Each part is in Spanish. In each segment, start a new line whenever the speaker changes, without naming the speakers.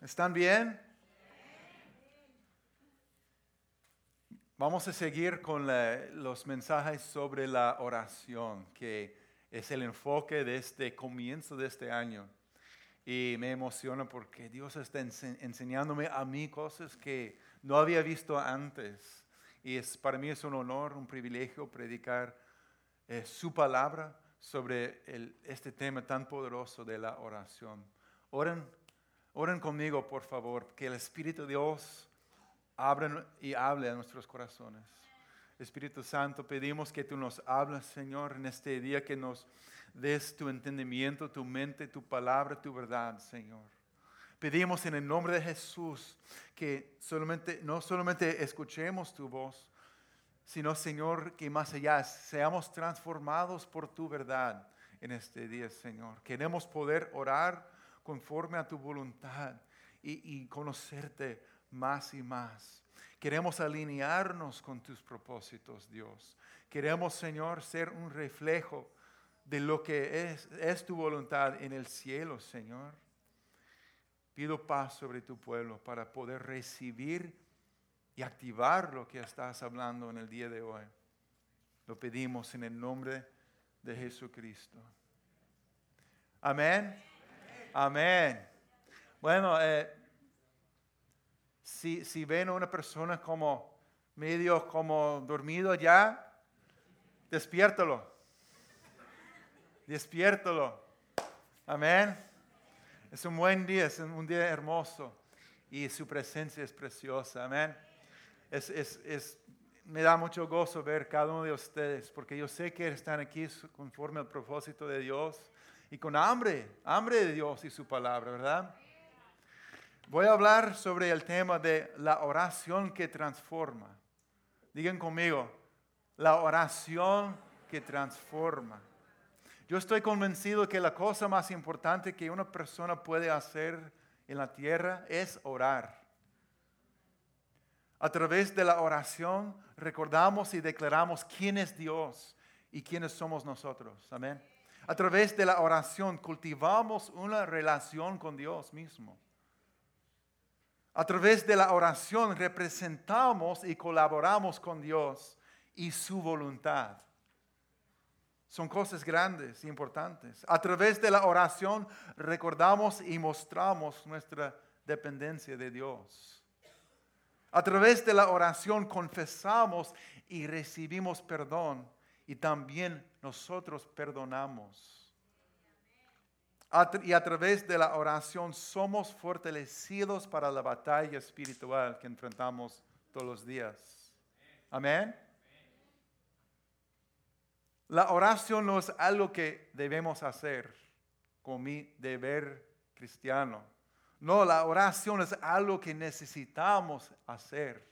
¿Están bien? Vamos a seguir con los mensajes sobre la oración, que es el enfoque de este comienzo de este año. Y me emociona porque Dios está enseñándome a mí cosas que no había visto antes. Y es, para mí es un honor, un privilegio predicar eh, su palabra sobre este tema tan poderoso de la oración. Oren, oren conmigo, por favor, que el Espíritu de Dios abra y hable a nuestros corazones. Espíritu Santo, pedimos que tú nos hables, Señor, en este día, que nos des tu entendimiento, tu mente, tu palabra, tu verdad, Señor. Pedimos en el nombre de Jesús que no solamente escuchemos tu voz, sino Señor, que más allá seamos transformados por tu verdad en este día, Señor. Queremos poder orar conforme a tu voluntad y, conocerte más y más. Queremos alinearnos con tus propósitos, Dios. Queremos, Señor, ser un reflejo de lo que es, es tu voluntad en el cielo, Señor. Pido paz sobre tu pueblo para poder recibir y activar lo que estás hablando en el día de hoy. Lo pedimos en el nombre de Jesucristo. Amén. Amén. Bueno, eh, si, si ven a una persona como medio como dormido ya, despiértalo. Despiértalo. Amén. Es un buen día, es un día hermoso y su presencia es preciosa. Amén es, me da mucho gozo ver cada uno de ustedes, porque yo sé que están aquí conforme al propósito de Dios y con hambre, hambre de Dios y su palabra, ¿verdad? Voy a hablar sobre el tema de la oración que transforma. Digan conmigo, la oración que transforma. Yo estoy convencido que la cosa más importante que una persona puede hacer en la tierra es orar. A través de la oración recordamos y declaramos quién es Dios y quiénes somos nosotros. Amén. A través de la oración cultivamos una relación con Dios mismo. A través de la oración representamos y colaboramos con Dios y su voluntad. Son cosas grandes importantes. A través de la oración recordamos y mostramos nuestra dependencia de Dios. A través de la oración confesamos y recibimos perdón y también nosotros perdonamos. Y a través de la oración somos fortalecidos para la batalla espiritual que enfrentamos todos los días. Amén. La oración no es algo que debemos hacer con mi deber cristiano. No, la oración es algo que necesitamos hacer.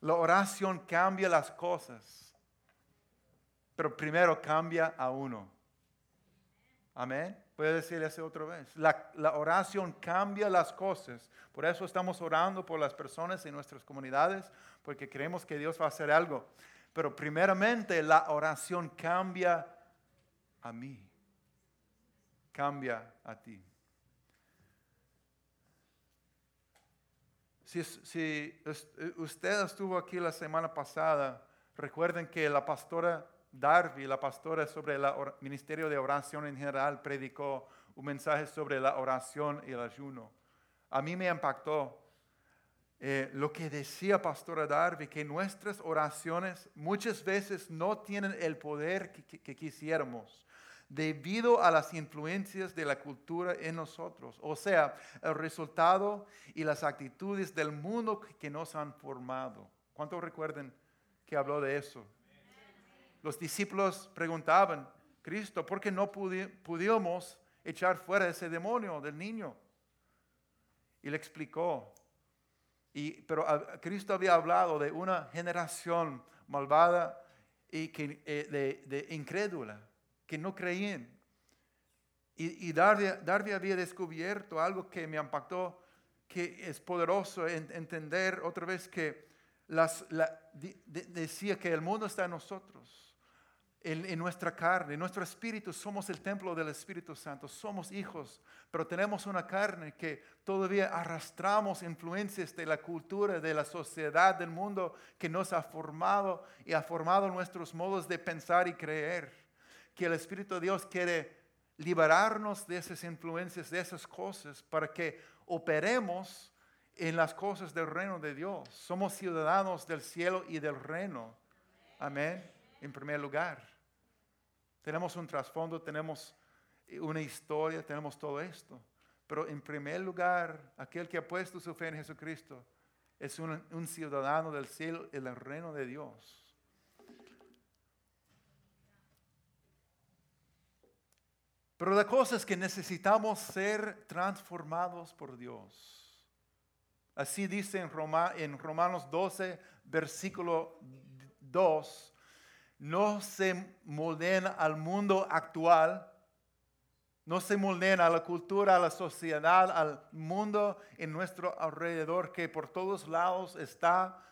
La oración cambia las cosas, pero primero cambia a uno. Amén. Puede decir eso otra vez. La, oración cambia las cosas. Por eso estamos orando por las personas en nuestras comunidades, porque creemos que Dios va a hacer algo. Pero primeramente la oración cambia a mí. Cambia a ti. Si, eh, usted estuvo aquí la semana pasada, recuerden que la pastora Darby, la pastora sobre el ministerio de oración en general, predicó un mensaje sobre la oración y el ayuno. A mí me impactó eh, lo que decía pastora Darby, que nuestras oraciones muchas veces no tienen el poder que quisiéramos debido a las influencias de la cultura en nosotros, o sea, el resultado y las actitudes del mundo que nos han formado. ¿Cuántos recuerden que habló de eso? Los discípulos preguntaban, Cristo, ¿por qué no pudimos echar fuera ese demonio del niño? Y le explicó. Y, pero Cristo había hablado de una generación malvada y que, eh, de, incrédula que no creían. Y, y Darby, había descubierto algo que me impactó, que es poderoso entender otra vez que las, decía que el mundo está en nosotros. En, nuestra carne, en nuestro espíritu, somos el templo del Espíritu Santo, somos hijos, pero tenemos una carne que todavía arrastramos influencias de la cultura, de la sociedad, del mundo que nos ha formado y ha formado nuestros modos de pensar y creer. Que el Espíritu de Dios quiere liberarnos de esas influencias, de esas cosas, para que operemos en las cosas del reino de Dios. Somos ciudadanos del cielo y del reino. Amén. En primer lugar. Tenemos un trasfondo, tenemos una historia, tenemos todo esto. Pero en primer lugar, aquel que ha puesto su fe en Jesucristo es un, ciudadano del cielo y del reino de Dios. Pero la cosa es que necesitamos ser transformados por Dios. Así dice en, en Romanos 12, versículo 2, no se molden al mundo actual, no se molden a la cultura, a la sociedad, al mundo en nuestro alrededor que por todos lados está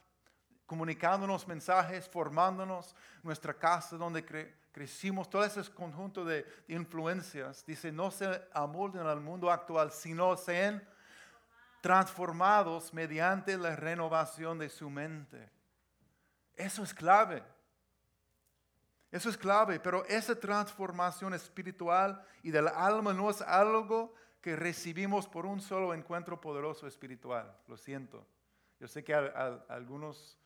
comunicándonos mensajes, formándonos, nuestra casa donde crecimos, todo ese conjunto de influencias, dice, no se amolden al mundo actual, sino sean transformados mediante la renovación de su mente. Eso es clave. Eso es clave, pero esa transformación espiritual y del alma no es algo que recibimos por un solo encuentro poderoso espiritual. Lo siento. Yo sé que algunos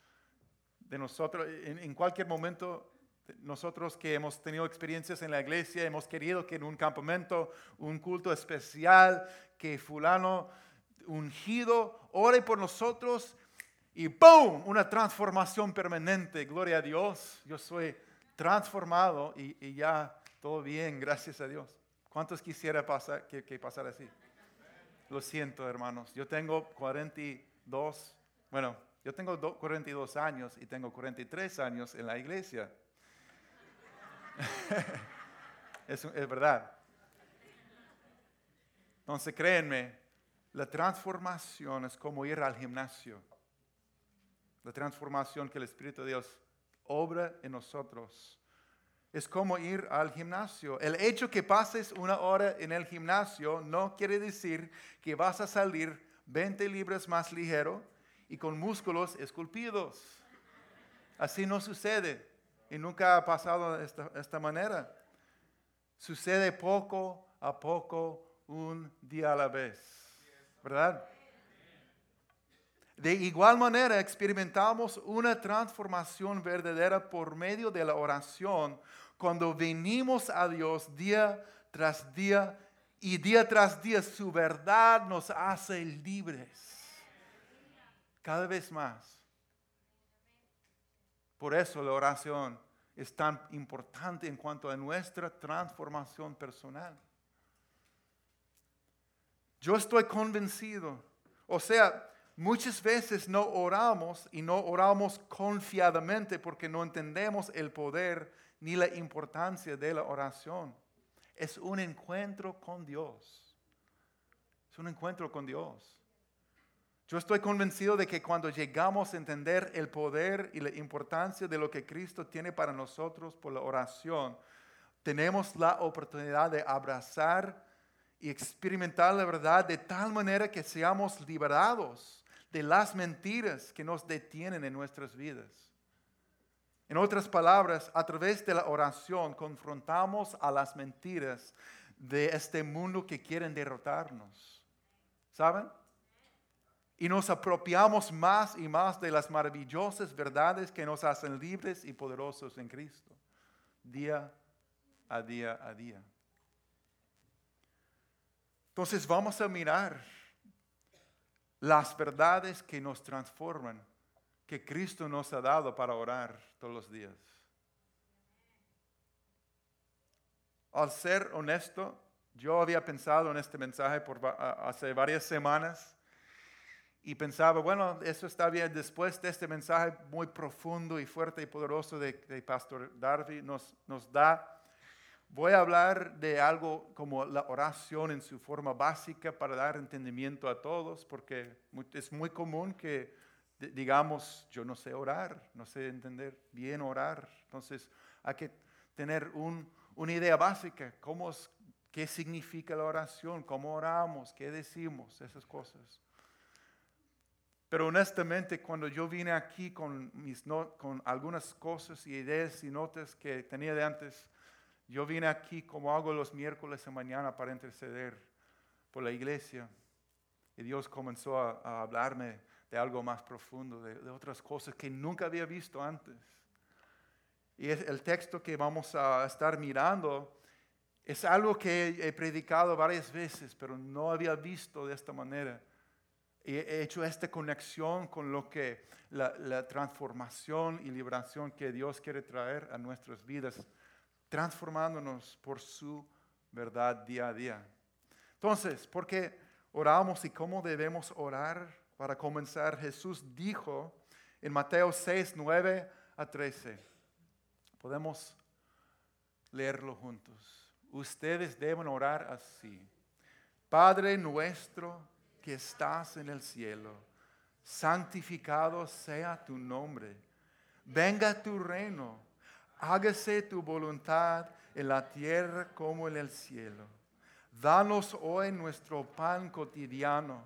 de nosotros, en cualquier momento, nosotros que hemos tenido experiencias en la iglesia, hemos querido que en un campamento, un culto especial, que fulano ungido ore por nosotros y ¡boom! Una transformación permanente. Gloria a Dios. Yo soy transformado y, ya todo bien, gracias a Dios. ¿Cuántos quisiera pasar, que, pasara así? Lo siento, hermanos. Yo tengo 42, bueno, yo tengo 42 años y tengo 43 años en la iglesia. es, es verdad. Entonces, créenme, la transformación es como ir al gimnasio. La transformación que el Espíritu de Dios obra en nosotros. Es como ir al gimnasio. El hecho que pases una hora en el gimnasio no quiere decir que vas a salir 20 libras más ligero y con músculos esculpidos. Así no sucede y nunca ha pasado de esta, esta manera. Sucede poco a poco, un día a la vez. ¿Verdad? De igual manera experimentamos una transformación verdadera por medio de la oración cuando venimos a Dios día tras día y día tras día su verdad nos hace libres. Cada vez más. Por eso la oración es tan importante en cuanto a nuestra transformación personal. Yo estoy convencido, o sea, Muchas veces no oramos y no oramos confiadamente porque no entendemos el poder ni la importancia de la oración. Es un encuentro con Dios. Es un encuentro con Dios. Yo estoy convencido de que cuando llegamos a entender el poder y la importancia de lo que Cristo tiene para nosotros por la oración, tenemos la oportunidad de abrazar y experimentar la verdad de tal manera que seamos liberados de las mentiras que nos detienen en nuestras vidas. En otras palabras, a través de la oración confrontamos a las mentiras de este mundo que quieren derrotarnos. ¿Saben? Y nos apropiamos más y más de las maravillosas verdades que nos hacen libres y poderosos en Cristo, día a día a día. Entonces vamos a mirar las verdades que nos transforman, que Cristo nos ha dado para orar todos los días. Al ser honesto, yo había pensado en este mensaje por hace varias semanas y pensaba, bueno, eso está bien. Después de este mensaje muy profundo y fuerte y poderoso de, Pastor Darby, nos, nos da Voy a hablar de algo como la oración en su forma básica para dar entendimiento a todos, porque es muy común que digamos, yo no sé orar, no sé entender bien orar. Entonces hay que tener una idea básica, cómo qué significa la oración, cómo oramos, qué decimos, esas cosas. Pero honestamente, cuando yo vine aquí con, mis con algunas cosas y ideas y notas que tenía de antes, yo vine aquí como hago los miércoles de mañana para interceder por la iglesia. Y Dios comenzó a, hablarme de algo más profundo, de, otras cosas que nunca había visto antes. Y es el texto que vamos a estar mirando es algo que he predicado varias veces, pero no había visto de esta manera. Y he hecho esta conexión con lo que la transformación y liberación que Dios quiere traer a nuestras vidas, transformándonos por su verdad día a día. Entonces, ¿por qué oramos y cómo debemos orar? Para comenzar, Jesús dijo en Mateo 6, 9 a 13. Podemos leerlo juntos. Ustedes deben orar así. Padre nuestro que estás en el cielo, santificado sea tu nombre. Venga tu reino. Hágase tu voluntad en la tierra como en el cielo. Danos hoy nuestro pan cotidiano.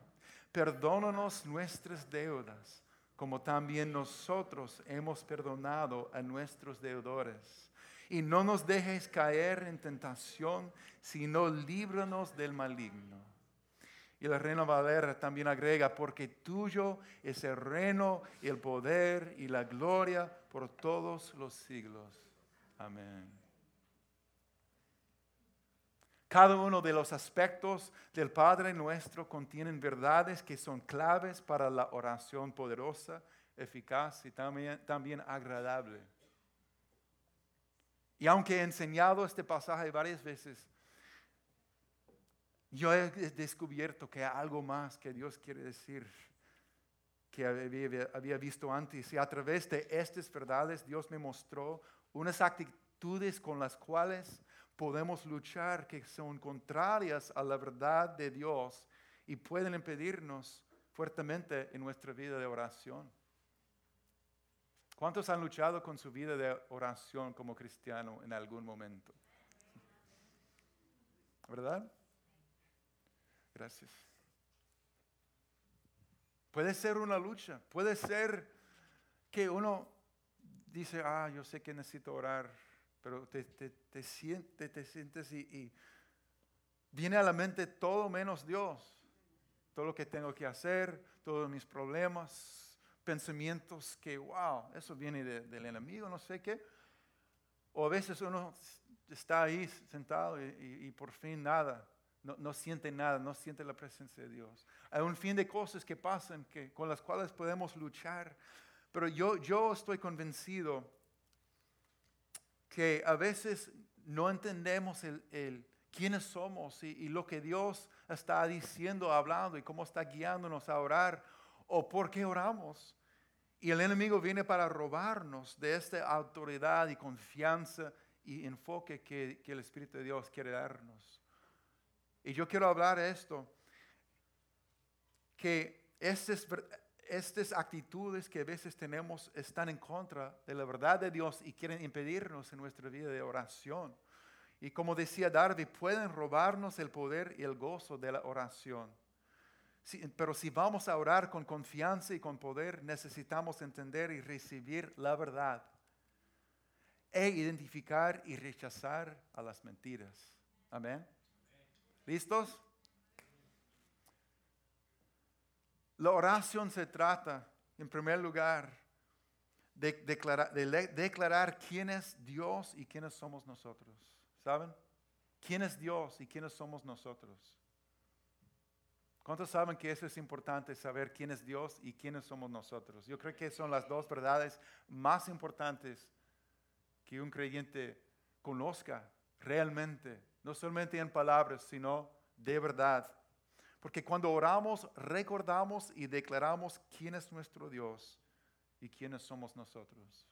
Perdónanos nuestras deudas, como también nosotros hemos perdonado a nuestros deudores. Y no nos dejes caer en tentación, sino líbranos del maligno. Y la reina Valera también agrega, porque tuyo es el reino, el poder y la gloria por todos los siglos. Amén. Cada uno de los aspectos del Padre nuestro contienen verdades que son claves para la oración poderosa, eficaz y también, también agradable. Y aunque he enseñado este pasaje varias veces, yo he descubierto que hay algo más que Dios quiere decir que había, visto antes. Y a través de estas verdades Dios me mostró unas actitudes con las cuales podemos luchar que son contrarias a la verdad de Dios y pueden impedirnos fuertemente en nuestra vida de oración. ¿Cuántos han luchado con su vida de oración como cristiano en algún momento? ¿Verdad? Gracias. Puede ser una lucha, puede ser que uno dice, ah, yo sé que necesito orar, pero te, te, te, sientes, te sientes y, viene a la mente todo menos Dios. Todo lo que tengo que hacer, todos mis problemas, pensamientos que, wow, eso viene del enemigo, no sé qué. O a veces uno está ahí sentado y, y por fin nada, no, no, siente nada, no siente la presencia de Dios. Hay un fin de cosas que pasan que, con las cuales podemos luchar. Pero yo, yo estoy convencido que a veces no entendemos el, quiénes somos y, lo que Dios está diciendo, hablando y cómo está guiándonos a orar o por qué oramos. Y el enemigo viene para robarnos de esta autoridad y confianza y enfoque que, que el Espíritu de Dios quiere darnos. Y yo quiero hablar de esto, que este es estas actitudes que a veces tenemos están en contra de la verdad de Dios y quieren impedirnos en nuestra vida de oración. Y como decía Darby, pueden robarnos el poder y el gozo de la oración. pero si vamos a orar con confianza y con poder, necesitamos entender y recibir la verdad e identificar y rechazar a las mentiras. Amén. ¿Listos? La oración se trata, en primer lugar, de declarar, quién es Dios y quiénes somos nosotros. ¿Saben? ¿Quién es Dios y quiénes somos nosotros? ¿Cuántos saben que eso es importante, saber quién es Dios y quiénes somos nosotros? Yo creo que son las dos verdades más importantes que un creyente conozca realmente, no solamente en palabras, sino de verdad. Porque cuando oramos, recordamos y declaramos quién es nuestro Dios y quiénes somos nosotros.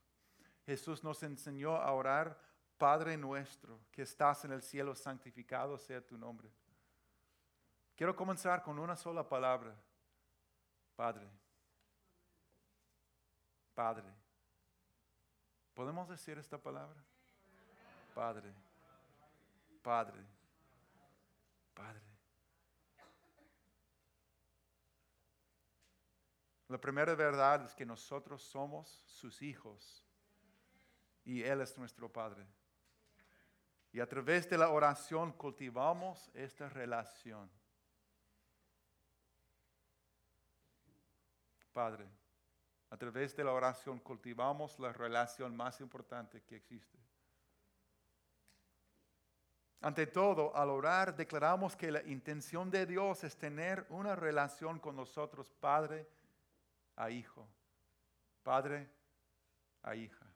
Jesús nos enseñó a orar, Padre nuestro, que estás en el cielo, santificado sea tu nombre. Quiero comenzar con una sola palabra. Padre. Padre. ¿Podemos decir esta palabra? Padre, Padre, Padre. La primera verdad es que nosotros somos sus hijos y Él es nuestro Padre. Y a través de la oración cultivamos esta relación. Padre, a través de la oración cultivamos la relación más importante que existe. Ante todo, al orar declaramos que la intención de Dios es tener una relación con nosotros, Padre a Hijo, Padre a hija.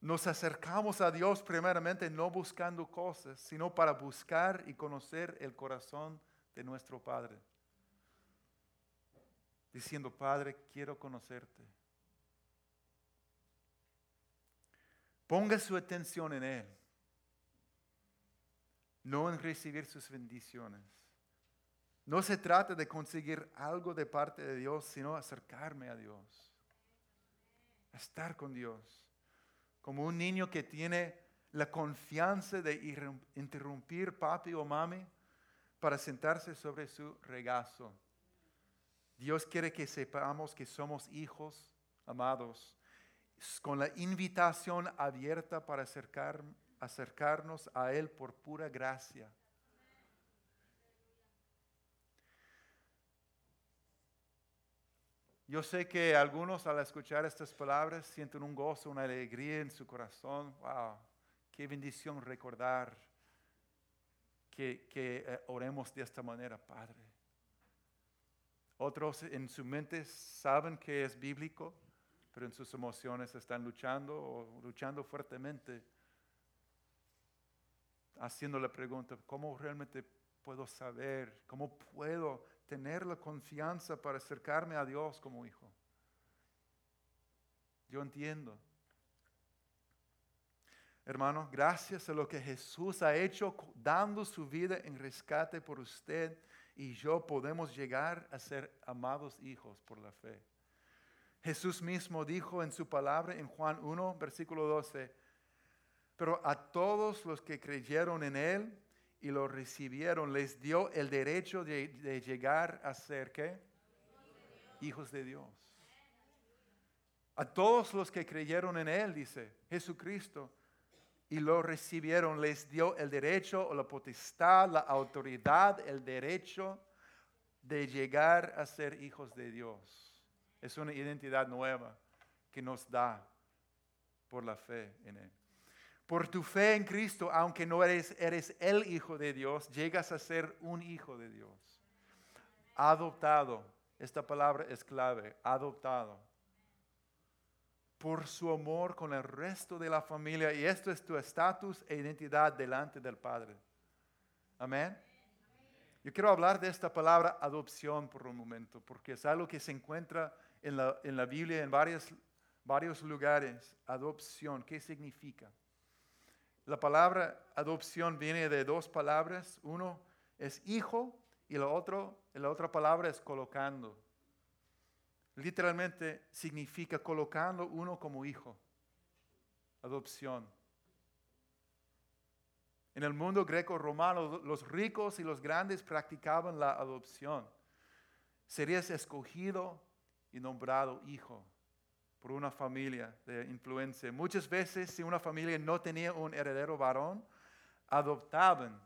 Nos acercamos a Dios primeramente no buscando cosas, sino para buscar y conocer el corazón de nuestro Padre. Diciendo, Padre, quiero conocerte. Ponga su atención en Él, no en recibir sus bendiciones. No se trata de conseguir algo de parte de Dios, sino acercarme a Dios, estar con Dios como un niño que tiene la confianza de interrumpir papi o mami para sentarse sobre su regazo. Dios quiere que sepamos que somos hijos amados, con la invitación abierta para acercar, acercarnos a Él por pura gracia. Yo sé que algunos al escuchar estas palabras sienten un gozo, una alegría en su corazón. ¡Wow! Qué bendición recordar que, eh, oremos de esta manera, Padre. Otros en su mente saben que es bíblico, pero en sus emociones están luchando luchando fuertemente, haciendo la pregunta, ¿cómo realmente puedo saber? ¿Cómo puedo tener la confianza para acercarme a Dios como hijo. Yo entiendo. Hermano, gracias a lo que Jesús ha hecho dando su vida en rescate por usted y yo podemos llegar a ser amados hijos por la fe. Jesús mismo dijo en su palabra en Juan 1, versículo 12, pero a todos los que creyeron en Él, y lo recibieron, les dio el derecho de, llegar a ser qué? Hijos de Dios. A todos los que creyeron en Él, dice Jesucristo, y lo recibieron, les dio el derecho o la potestad, la autoridad, el derecho de llegar a ser hijos de Dios. Es una identidad nueva que nos da por la fe en Él. Por tu fe en Cristo, aunque no eres, eres el Hijo de Dios, llegas a ser un Hijo de Dios. Adoptado. Esta palabra es clave. Adoptado. Por su amor con el resto de la familia. Y esto es tu estatus e identidad delante del Padre. Amén. Yo quiero hablar de esta palabra adopción por un momento, porque es algo que se encuentra en la, en la Biblia en varios, varios lugares. Adopción, ¿qué significa? La palabra adopción viene de dos palabras. Uno es hijo y la, otro, la otra palabra es colocando. Literalmente significa colocando uno como hijo. Adopción. En el mundo greco-romano, los ricos y los grandes practicaban la adopción. Serías escogido y nombrado hijo por una familia de influencia. Muchas veces si una familia no tenía un heredero varón, adoptaban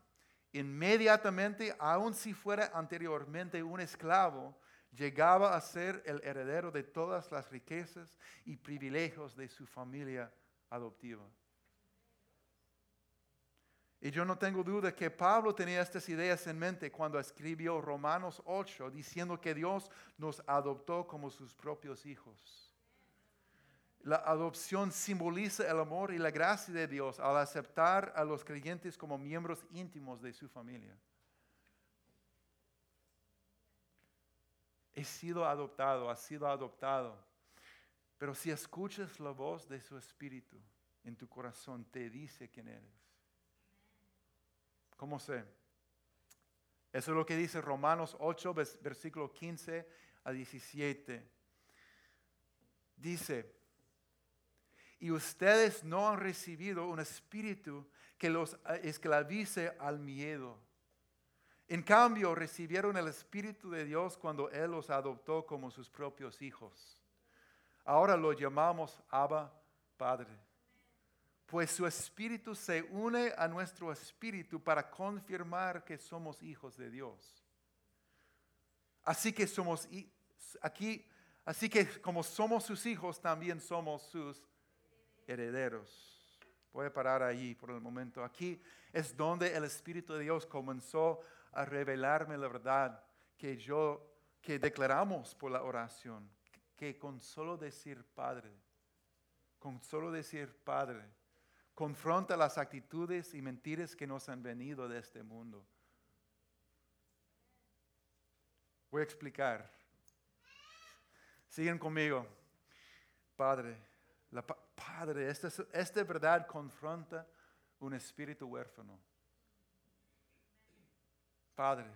inmediatamente, aun si fuera anteriormente un esclavo, llegaba a ser el heredero de todas las riquezas y privilegios de su familia adoptiva. Y yo no tengo duda que Pablo tenía estas ideas en mente cuando escribió Romanos 8, diciendo que Dios nos adoptó como sus propios hijos. La adopción simboliza el amor y la gracia de Dios al aceptar a los creyentes como miembros íntimos de su familia. He sido adoptado, ha sido adoptado. Pero si escuchas la voz de su espíritu en tu corazón, te dice quién eres. ¿Cómo sé? Eso es lo que dice Romanos 8, versículo 15 a 17. Dice, y ustedes no han recibido un espíritu que los eh, esclavice al miedo. En cambio, recibieron el Espíritu de Dios cuando Él los adoptó como sus propios hijos. Ahora lo llamamos Abba Padre. Pues su Espíritu se une a nuestro Espíritu para confirmar que somos hijos de Dios. Así que somos aquí, así que como somos sus hijos, también somos sus herederos. Voy a parar ahí por el momento. Aquí es donde el Espíritu de Dios comenzó a revelarme la verdad que yo, que declaramos por la oración, que con solo decir Padre, con solo decir Padre, confronta las actitudes y mentiras que nos han venido de este mundo. Voy a explicar. Siguen conmigo. Padre, Padre, esta, esta verdad confronta un espíritu huérfano. Padre,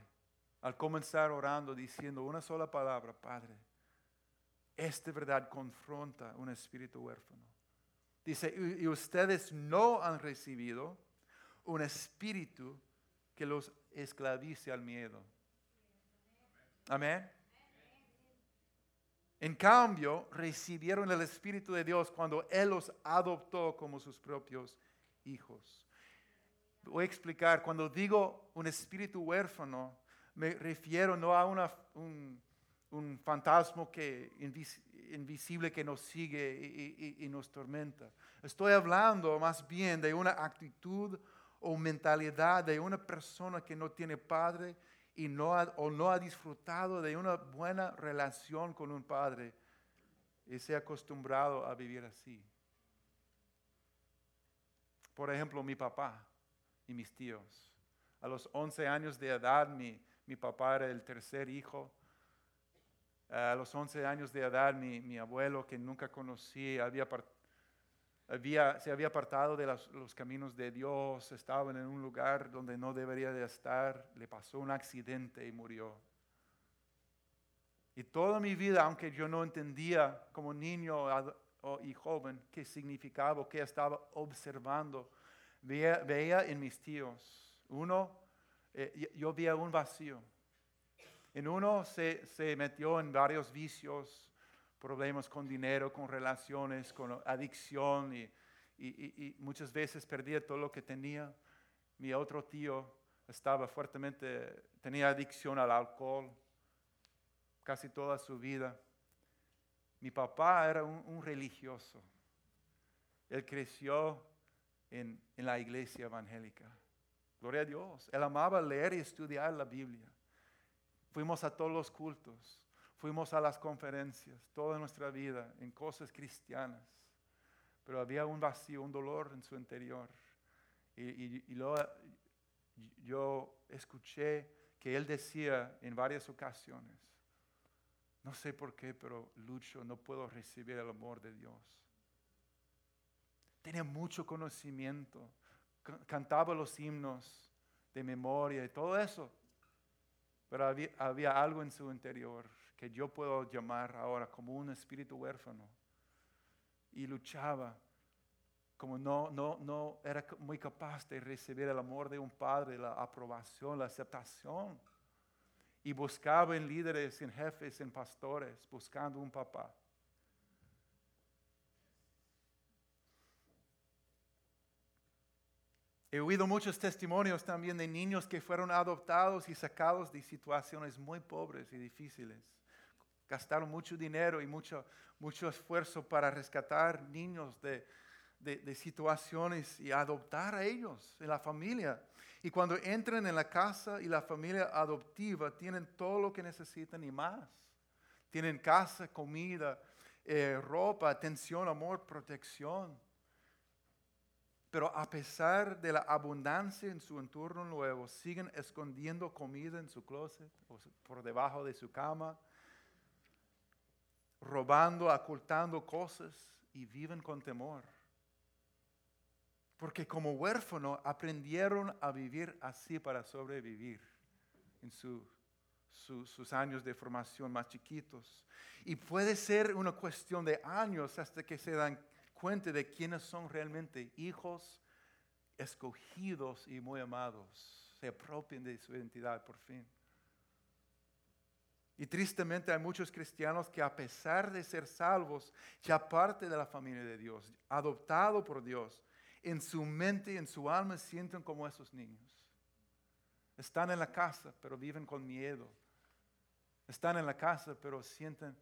al comenzar orando diciendo una sola palabra, Padre, esta verdad confronta un espíritu huérfano. Dice, y ustedes no han recibido un espíritu que los esclavice al miedo. Amén. En cambio, recibieron el Espíritu de Dios cuando Él los adoptó como sus propios hijos. Voy a explicar, cuando digo un espíritu huérfano, me refiero no a un, fantasma que, invisible que nos sigue y, y nos tormenta. Estoy hablando más bien de una actitud o mentalidad de una persona que no tiene padre y no ha, o no ha disfrutado de una buena relación con un padre y se ha acostumbrado a vivir así. Por ejemplo, mi papá y mis tíos. A los 11 años de edad, mi, mi papá era el tercer hijo. A los 11 años de edad, mi, mi abuelo, que nunca conocí, había se había apartado de los, caminos de Dios, estaba en un lugar donde no debería de estar, le pasó un accidente y murió. Y toda mi vida, aunque yo no entendía como niño y joven qué significaba, qué estaba observando, veía, en mis tíos, uno, eh, yo veía un vacío. En uno se metió en varios vicios, problemas con dinero, con relaciones, con adicción y, muchas veces perdía todo lo que tenía. Mi otro tío estaba fuertemente, tenía adicción al alcohol casi toda su vida. Mi papá era un, religioso. Él creció en, en la iglesia evangélica. Gloria a Dios. Él amaba leer y estudiar la Biblia. Fuimos a todos los cultos. Fuimos a las conferencias toda nuestra vida en cosas cristianas, pero había un vacío, un dolor en su interior. Y, yo escuché que él decía en varias ocasiones, no sé por qué, pero lucho, no puedo recibir el amor de Dios. Tenía mucho conocimiento, cantaba los himnos de memoria y todo eso, pero había algo en su interior que yo puedo llamar ahora como un espíritu huérfano. Y luchaba como no, no, no era muy capaz de recibir el amor de un padre, la aprobación, la aceptación. Y buscaba en líderes, en jefes, en pastores, buscando un papá. He oído muchos testimonios también de niños que fueron adoptados y sacados de situaciones muy pobres y difíciles gastaron mucho dinero y mucho, mucho esfuerzo para rescatar niños de, de, situaciones y adoptar a ellos en la familia. Y cuando entran en la casa y la familia adoptiva, tienen todo lo que necesitan y más. Tienen casa, comida, eh, ropa, atención, amor, protección. Pero a pesar de la abundancia en su entorno nuevo, siguen escondiendo comida en su closet o por debajo de su cama robando, ocultando cosas y viven con temor. Porque como huérfano aprendieron a vivir así para sobrevivir en sus años de formación más chiquitos. Y puede ser una cuestión de años hasta que se dan cuenta de quiénes son realmente hijos escogidos y muy amados. Se apropien de su identidad por fin. Y tristemente hay muchos cristianos que a pesar de ser salvos, ya parte de la familia de Dios, adoptado por Dios, en su mente y en su alma sienten como esos niños. Están en la casa, pero viven con miedo. Están en la casa, pero sienten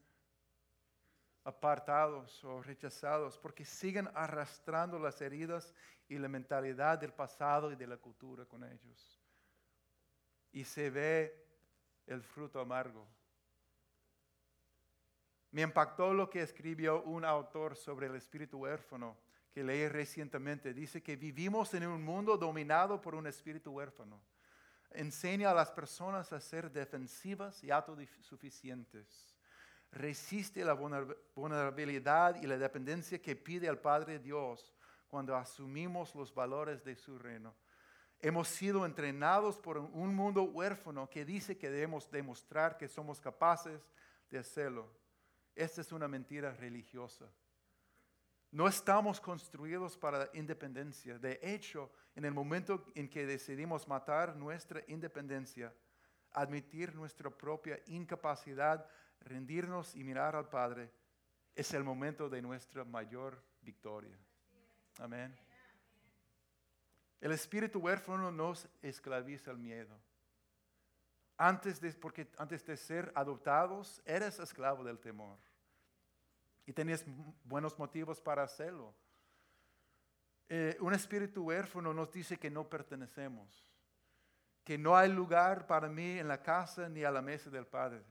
apartados o rechazados porque siguen arrastrando las heridas y la mentalidad del pasado y de la cultura con ellos. Y se ve el fruto amargo. Me impactó lo que escribió un autor sobre el espíritu huérfano que leí recientemente. Dice que vivimos en un mundo dominado por un espíritu huérfano. Enseña a las personas a ser defensivas y autosuficientes. Resiste la vulnerabilidad y la dependencia que pide al Padre Dios cuando asumimos los valores de su reino. Hemos sido entrenados por un mundo huérfano que dice que debemos demostrar que somos capaces de hacerlo. Esta es una mentira religiosa. No estamos construidos para la independencia. De hecho, en el momento en que decidimos matar nuestra independencia, admitir nuestra propia incapacidad, rendirnos y mirar al Padre, es el momento de nuestra mayor victoria. Amén. El espíritu huérfano nos esclaviza el miedo. Antes de, porque antes de ser adoptados, eres esclavo del temor y tenías buenos motivos para hacerlo. Eh, un espíritu huérfano nos dice que no pertenecemos, que no hay lugar para mí en la casa ni a la mesa del Padre.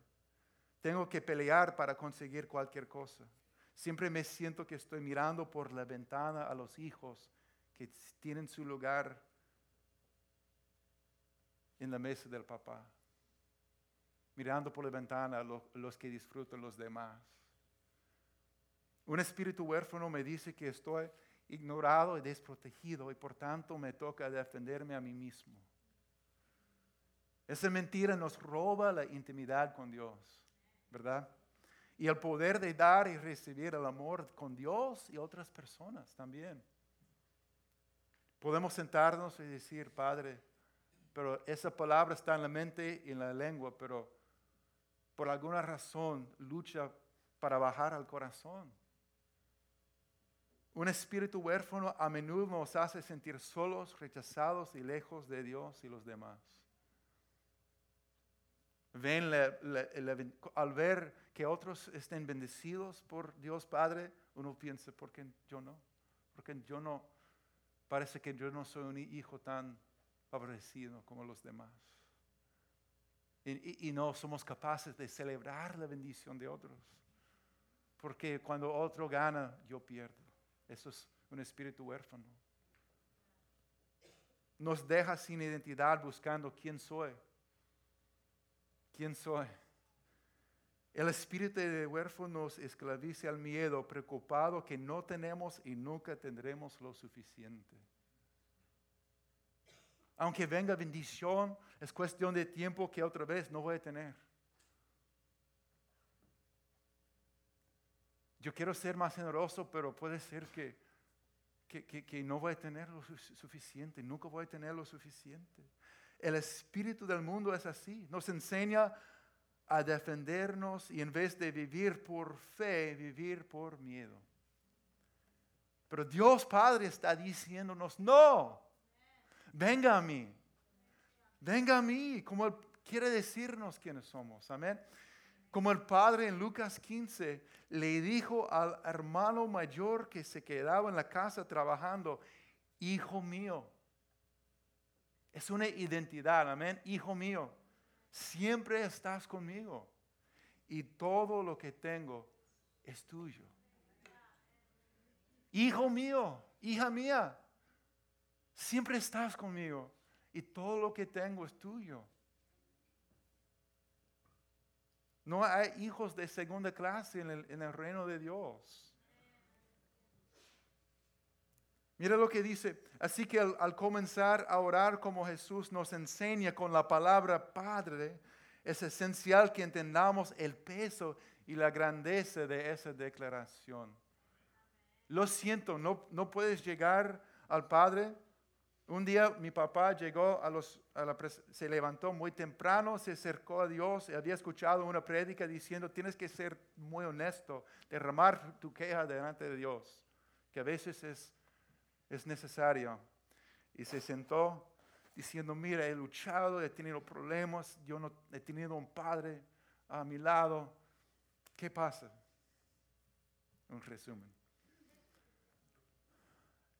Tengo que pelear para conseguir cualquier cosa. Siempre me siento que estoy mirando por la ventana a los hijos que tienen su lugar en la mesa del papá. Mirando por la ventana a los que disfrutan los demás. Un espíritu huérfano me dice que estoy ignorado y desprotegido y por tanto me toca defenderme a mí mismo. Esa mentira nos roba la intimidad con Dios, ¿verdad? Y el poder de dar y recibir el amor con Dios y otras personas también. Podemos sentarnos y decir, Padre, pero esa palabra está en la mente y en la lengua, pero por alguna razón lucha para bajar al corazón. Un espíritu huérfano a menudo nos hace sentir solos, rechazados y lejos de Dios y los demás. Ven al ver que otros estén bendecidos por Dios Padre, uno piensa, ¿por qué yo no? Porque yo no, parece que yo no soy un hijo tan favorecido como los demás. Y no somos capaces de celebrar la bendición de otros. Porque cuando otro gana, yo pierdo. Eso es un espíritu huérfano. Nos deja sin identidad buscando quién soy. ¿Quién soy? El espíritu de huérfano nos esclaviza al miedo, preocupado que no tenemos y nunca tendremos lo suficiente. Aunque venga bendición, es cuestión de tiempo que otra vez no voy a tener. yo quiero ser más generoso, pero puede ser que, que, no voy a tener lo suficiente, nunca voy a tener lo suficiente. El espíritu del mundo es así, nos enseña a defendernos y en vez de vivir por fe, vivir por miedo. Pero Dios Padre está diciéndonos, no, venga a mí, venga a mí, como quiere decirnos quiénes somos, amén. Como el padre en Lucas 15 le dijo al hermano mayor que se quedaba en la casa trabajando, hijo mío, es una identidad, amén, hijo mío, siempre estás conmigo y todo lo que tengo es tuyo. Hijo mío, hija mía, siempre estás conmigo y todo lo que tengo es tuyo. No hay hijos de segunda clase en el, reino de Dios. Mira lo que dice. Así que al, comenzar a orar como Jesús nos enseña con la palabra Padre, es esencial que entendamos el peso y la grandeza de esa declaración. Lo siento, no, no puedes llegar al Padre. Un día mi papá llegó a los, se levantó muy temprano, se acercó a Dios y había escuchado una prédica diciendo, tienes que ser muy honesto, derramar tu queja delante de Dios, que a veces es, es necesario. Y se sentó diciendo, mira, he luchado, he tenido problemas, yo no he tenido un padre a mi lado. ¿Qué pasa? Un resumen.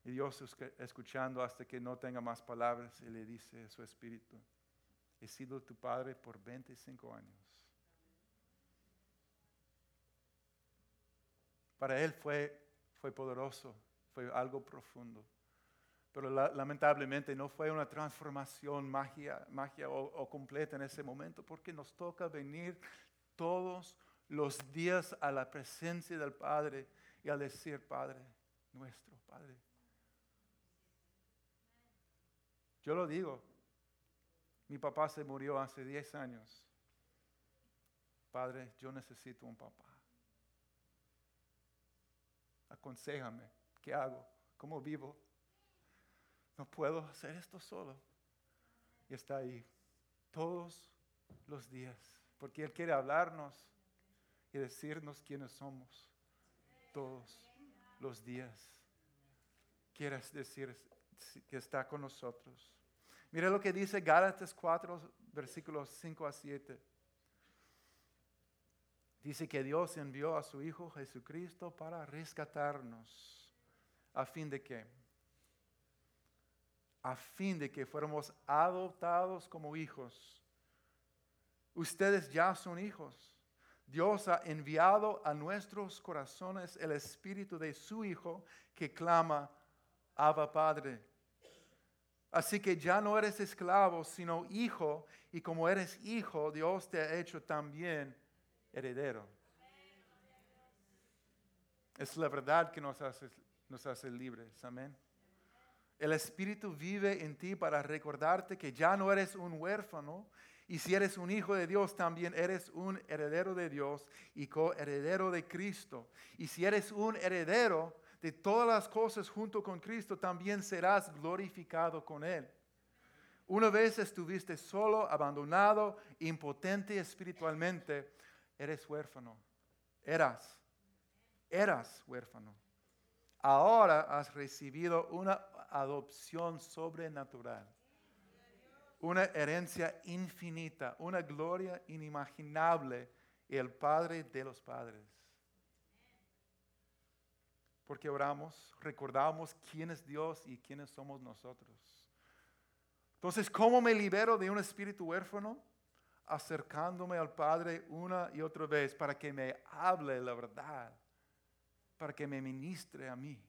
Y Dios escuchando hasta que no tenga más palabras y le dice a su espíritu, he sido tu padre por 25 años. Para él fue, fue poderoso, fue algo profundo. Pero lamentablemente no fue una transformación magia, magia o completa en ese momento porque nos toca venir todos los días a la presencia del Padre y a decir, Padre nuestro, Padre Yo lo digo, mi papá se murió hace 10 años. Padre, yo necesito un papá. Aconsejame, ¿qué hago? ¿Cómo vivo? No puedo hacer esto solo. Y está ahí todos los días, porque Él quiere hablarnos y decirnos quiénes somos todos los días. Quieres decir que está con nosotros. Mira lo que dice Gálatas 4, versículos 5 a 7. Dice que Dios envió a su Hijo Jesucristo para rescatarnos. ¿A fin de qué? A fin de que fuéramos adoptados como hijos. Ustedes ya son hijos. Dios ha enviado a nuestros corazones el espíritu de su Hijo que clama, Abba Padre. Así que ya no eres esclavo, sino hijo, y como eres hijo, Dios te ha hecho también heredero. Es la verdad que nos hace, nos hace libres, amén. El Espíritu vive en ti para recordarte que ya no eres un huérfano, y si eres un hijo de Dios, también eres un heredero de Dios y coheredero de Cristo. Y si eres un heredero, de todas las cosas junto con Cristo, también serás glorificado con Él. Una vez estuviste solo, abandonado, impotente espiritualmente, eres huérfano. Eras, eras huérfano. Ahora has recibido una adopción sobrenatural, una herencia infinita, una gloria inimaginable y el Padre de los padres porque oramos, recordamos quién es Dios y quiénes somos nosotros. Entonces, ¿cómo me libero de un espíritu huérfano? Acercándome al Padre una y otra vez para que me hable la verdad, para que me ministre a mí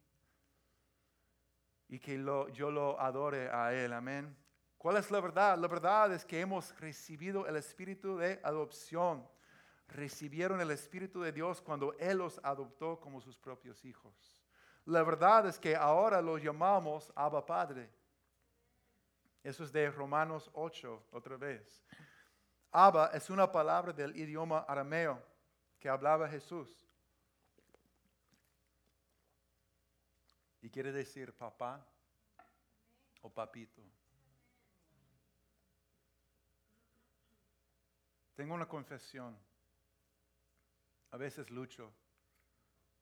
y que yo lo adore a Él. Amén. ¿Cuál es la verdad? La verdad es que hemos recibido el espíritu de adopción recibieron el Espíritu de Dios cuando Él los adoptó como sus propios hijos. La verdad es que ahora los llamamos Abba Padre. Eso es de Romanos 8, otra vez. Abba es una palabra del idioma arameo que hablaba Jesús. Y quiere decir papá o papito. Tengo una confesión. A veces lucho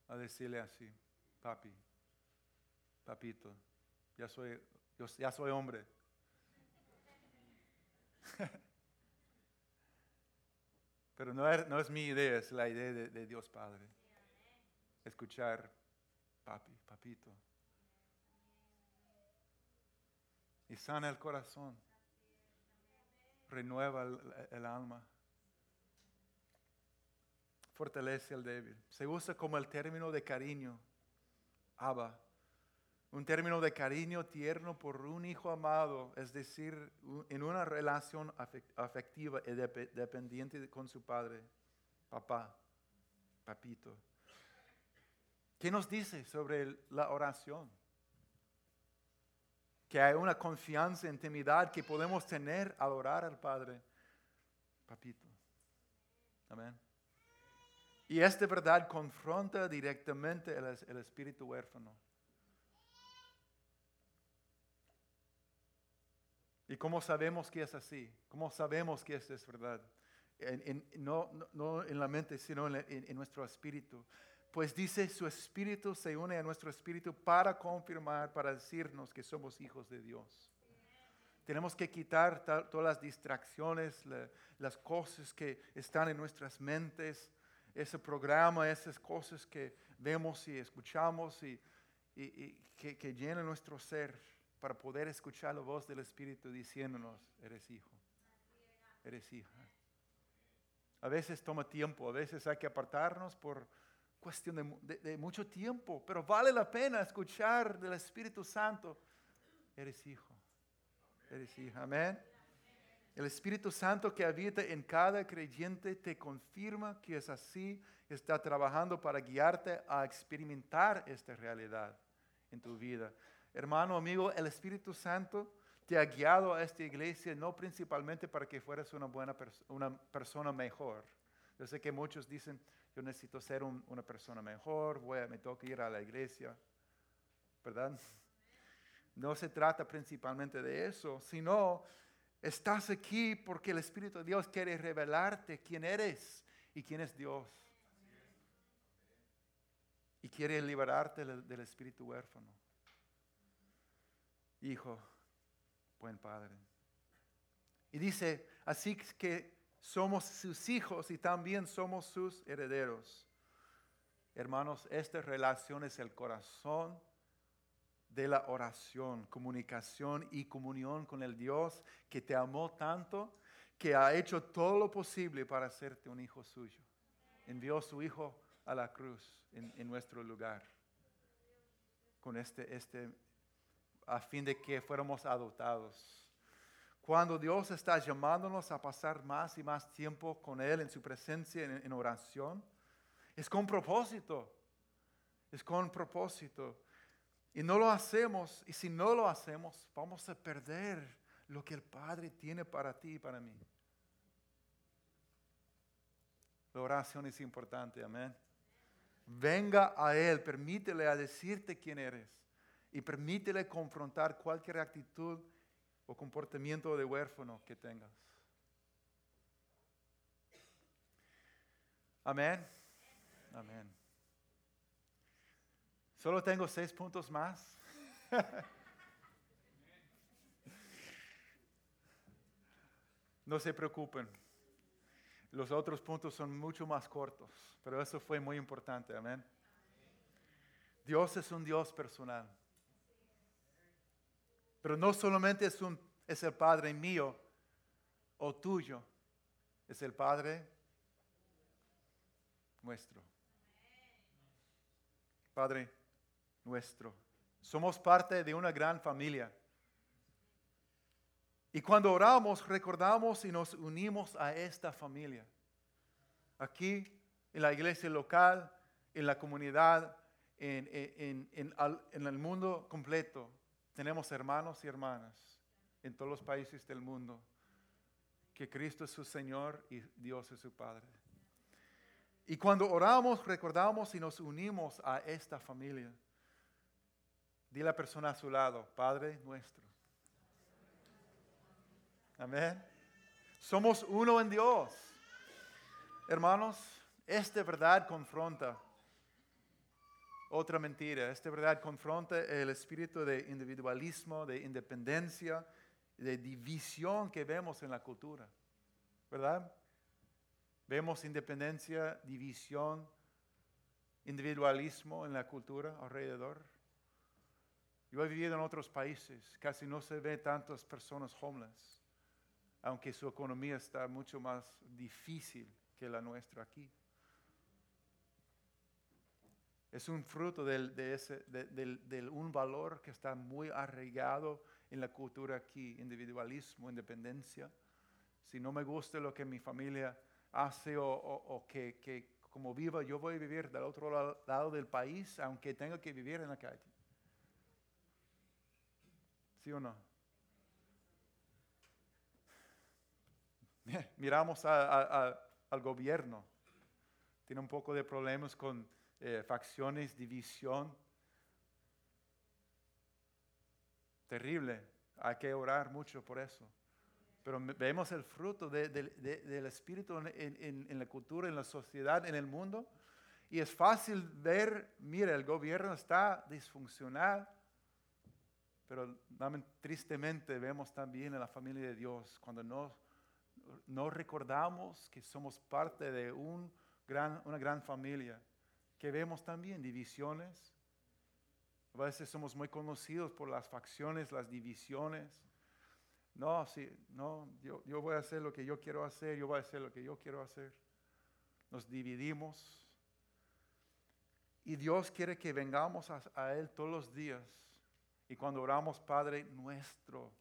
a decirle así, papi, papito, ya soy, ya soy hombre. Pero no es, no es, mi idea, es la idea de, de Dios Padre. Escuchar, papi, papito. Y sana el corazón. Renueva el alma fortalece al débil. Se usa como el término de cariño, Abba. Un término de cariño tierno por un hijo amado, es decir, en una relación afectiva y dependiente con su padre, papá, papito. ¿Qué nos dice sobre la oración? Que hay una confianza, intimidad que podemos tener al orar al Padre, papito. Amén. Y esta verdad confronta directamente el, espíritu huérfano. ¿Y cómo sabemos que es así? ¿Cómo sabemos que esto es verdad? no, en la mente, sino en, nuestro espíritu. Pues dice, su espíritu se une a nuestro espíritu para confirmar, para decirnos que somos hijos de Dios. Tenemos que quitar todas las distracciones, las cosas que están en nuestras mentes, ese programa, esas cosas que vemos y escuchamos y, que, que llenan nuestro ser para poder escuchar la voz del Espíritu diciéndonos, eres hijo, eres hija. A veces toma tiempo, a veces hay que apartarnos por cuestión de, mucho tiempo, pero vale la pena escuchar del Espíritu Santo. Eres hijo, eres hija, amén. El Espíritu Santo que habita en cada creyente te confirma que es así, está trabajando para guiarte a experimentar esta realidad en tu vida. Hermano, amigo, el Espíritu Santo te ha guiado a esta iglesia no principalmente para que fueras una buena una persona mejor. Yo sé que muchos dicen, yo necesito ser una persona mejor, voy me tengo que ir a la iglesia, ¿verdad? No se trata principalmente de eso, sino estás aquí porque el Espíritu de Dios quiere revelarte quién eres y quién es Dios. Y quiere liberarte del espíritu huérfano. Hijo, buen Padre. Y dice, así que somos sus hijos y también somos sus herederos. Hermanos, esta relación es el corazón de la oración, comunicación y comunión con el Dios que te amó tanto, que ha hecho todo lo posible para hacerte un hijo suyo. Envió su hijo a la cruz en nuestro lugar, con este, este, a fin de que fuéramos adoptados. Cuando Dios está llamándonos a pasar más y más tiempo con Él en su presencia, en, oración, es con propósito. Es con propósito. Y no lo hacemos, y si no lo hacemos, vamos a perder lo que el Padre tiene para ti y para mí. La oración es importante, amén. Venga a Él, permítele a decirte quién eres y permítele confrontar cualquier actitud o comportamiento de huérfano que tengas. Amén. Amén. Solo tengo seis puntos más. no se preocupen. Los otros puntos son mucho más cortos, pero eso fue muy importante. Amén. Dios es un Dios personal. Pero no solamente es, un, es el Padre mío o tuyo, es el Padre nuestro. Padre nuestro. Somos parte de una gran familia. Y cuando oramos, recordamos y nos unimos a esta familia. Aquí, en la iglesia local, en la comunidad, en, en, en, en el mundo completo. Tenemos hermanos y hermanas en todos los países del mundo que Cristo es su Señor y Dios es su Padre. Y cuando oramos, recordamos y nos unimos a esta familia. Dile a la persona a su lado, Padre nuestro. Amén. Somos uno en Dios. Hermanos, esta verdad confronta otra mentira. Esta verdad confronta el espíritu de individualismo, de independencia, de división que vemos en la cultura. ¿Verdad? Vemos independencia, división, individualismo en la cultura alrededor. Yo he vivido en otros países, casi no se ve tantas personas homeless, aunque su economía está mucho más difícil que la nuestra aquí. Es un fruto de, ese, del, un valor que está muy arraigado en la cultura aquí, individualismo, independencia. Si no me gusta lo que mi familia hace o, que, que, como viva, yo voy a vivir del otro lado del país, aunque tenga que vivir en la calle. ¿Sí o no? Miramos al gobierno tiene un poco de problemas con eh, facciones, división. Terrible, hay que orar mucho por eso. Pero vemos el fruto del Espíritu en, la cultura, en la sociedad, en el mundo. Y es fácil ver, mira, el gobierno está disfuncional, pero tristemente vemos también en la familia de Dios, cuando no, no recordamos que somos parte de un gran, una gran familia, que vemos también divisiones. A veces somos muy conocidos por las facciones, las divisiones. No, sí, no, yo, yo voy a hacer lo que yo quiero hacer, yo voy a hacer lo que yo quiero hacer. Nos dividimos. Y Dios quiere que vengamos a, Él todos los días. Y cuando oramos, Padre nuestro,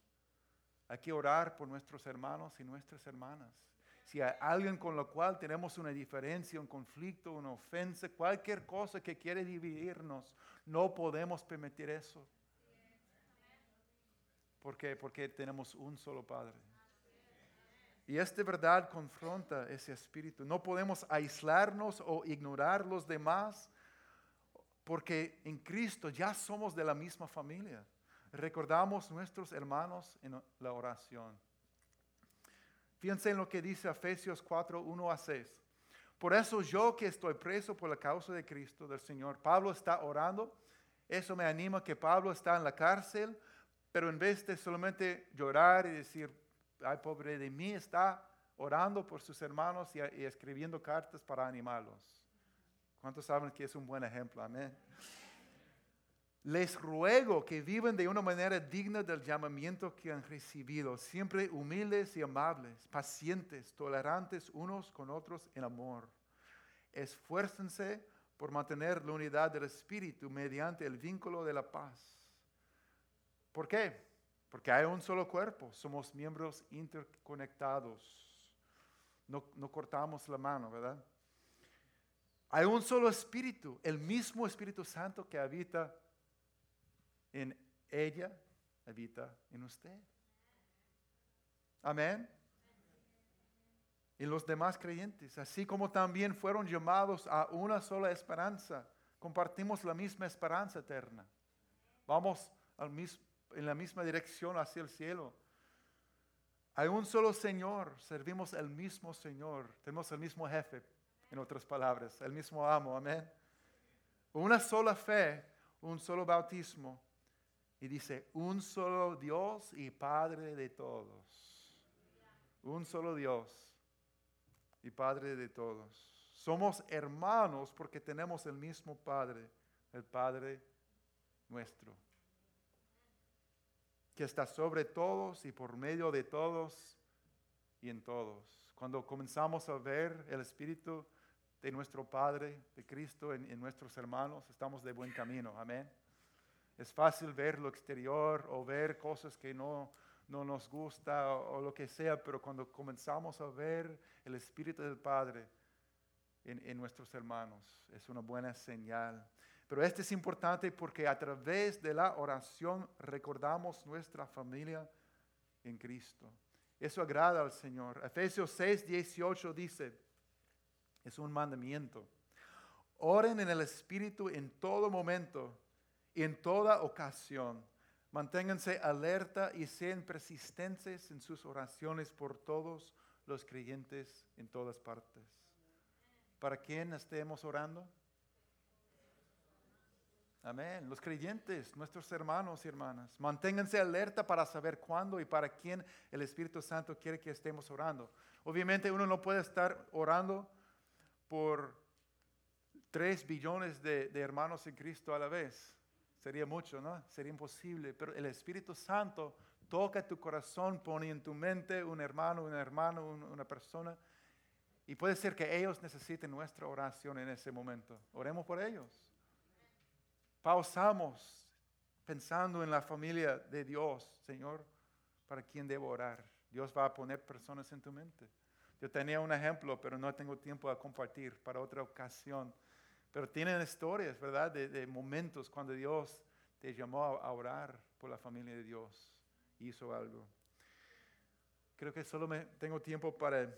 hay que orar por nuestros hermanos y nuestras hermanas. Si hay alguien con lo cual tenemos una diferencia, un conflicto, una ofensa, cualquier cosa que quiere dividirnos, no podemos permitir eso. ¿Por qué? Porque tenemos un solo Padre. Y esta verdad confronta ese espíritu. No podemos aislarnos o ignorar los demás porque en Cristo ya somos de la misma familia. Recordamos nuestros hermanos en la oración. Fíjense en lo que dice Efesios 4, 1 a 6. Por eso yo que estoy preso por la causa de Cristo, del Señor, Pablo está orando. Eso me anima que Pablo está en la cárcel pero en vez de solamente llorar y decir, ay, pobre de mí, está orando por sus hermanos y, escribiendo cartas para animarlos. ¿Cuántos saben que es un buen ejemplo? Amén. Les ruego que vivan de una manera digna del llamamiento que han recibido, siempre humildes y amables, pacientes, tolerantes unos con otros en amor. Esfuércense por mantener la unidad del Espíritu mediante el vínculo de la paz ¿Por qué? Porque hay un solo cuerpo, somos miembros interconectados. No, cortamos la mano, ¿verdad? Hay un solo espíritu, el mismo Espíritu Santo que habita en ella, habita en usted. Amén. Y los demás creyentes, así como también fueron llamados a una sola esperanza, compartimos la misma esperanza eterna. Vamos en la misma dirección hacia el cielo. Hay un solo Señor, servimos al mismo Señor, tenemos el mismo jefe, en otras palabras, el mismo amo, amén. Una sola fe, un solo bautismo. Y dice, un solo Dios y Padre de todos. Un solo Dios y Padre de todos. Somos hermanos porque tenemos el mismo Padre, el Padre nuestro que está sobre todos y por medio de todos y en todos. Cuando comenzamos a ver el Espíritu de nuestro Padre, de Cristo en, nuestros hermanos, estamos de buen camino. Amén. Es fácil ver lo exterior o ver cosas que no, no nos gusta o, lo que sea, pero cuando comenzamos a ver el Espíritu del Padre en, en nuestros hermanos, es una buena señal. Pero esto es importante porque a través de la oración recordamos nuestra familia en Cristo. Eso agrada al Señor. Efesios 6, 18 dice, es un mandamiento. Oren en el Espíritu en todo momento y en toda ocasión. Manténganse alerta y sean persistentes en sus oraciones por todos los creyentes en todas partes. ¿Para quién estemos orando? Amén. Los creyentes, nuestros hermanos y hermanas, manténganse alerta para saber cuándo y para quién el Espíritu Santo quiere que estemos orando. Obviamente uno no puede estar orando por tres billones de, hermanos en Cristo a la vez. Sería mucho, ¿no? Sería imposible. Pero el Espíritu Santo toca tu corazón, pone en tu mente un hermano, un hermano, una persona. Y puede ser que ellos necesiten nuestra oración en ese momento. Oremos por ellos pausamos pensando en la familia de Dios, Señor, para quién debo orar. Dios va a poner personas en tu mente. Yo tenía un ejemplo, pero no tengo tiempo a compartir para otra ocasión. Pero tienen historias, ¿verdad? De, momentos cuando Dios te llamó a, orar por la familia de Dios. Hizo algo. Creo que solo me, tengo tiempo para,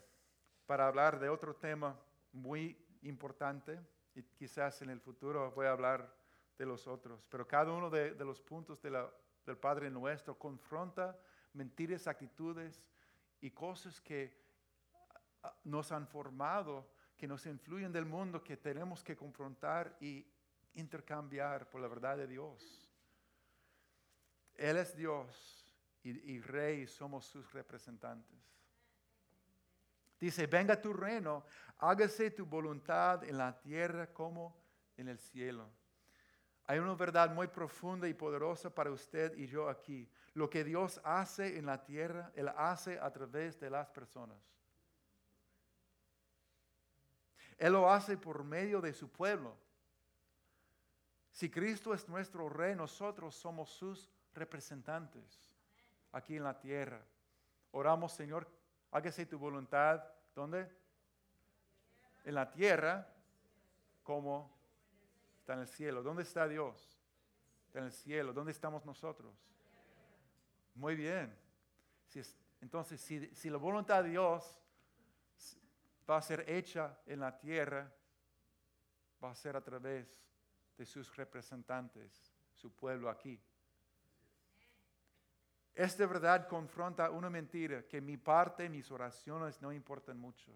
para hablar de otro tema muy importante y quizás en el futuro voy a hablar de los otros, pero cada uno de, los puntos del Padre nuestro confronta mentiras, actitudes y cosas que nos han formado, que nos influyen del mundo, que tenemos que confrontar y intercambiar por la verdad de Dios. Él es Dios y, y Rey, somos sus representantes. Dice, venga tu reino, hágase tu voluntad en la tierra como en el cielo. Hay una verdad muy profunda y poderosa para usted y yo aquí. Lo que Dios hace en la tierra, Él hace a través de las personas. Él lo hace por medio de su pueblo. Si Cristo es nuestro rey, nosotros somos sus representantes aquí en la tierra. Oramos, Señor, hágase tu voluntad. ¿Dónde? En la tierra, como está en el cielo. ¿Dónde está Dios? Está en el cielo. ¿Dónde estamos nosotros? Muy bien. entonces, si, si la voluntad de Dios va a ser hecha en la tierra, va a ser a través de sus representantes, su pueblo aquí. Esta verdad confronta una mentira que mi parte, mis oraciones no importan mucho.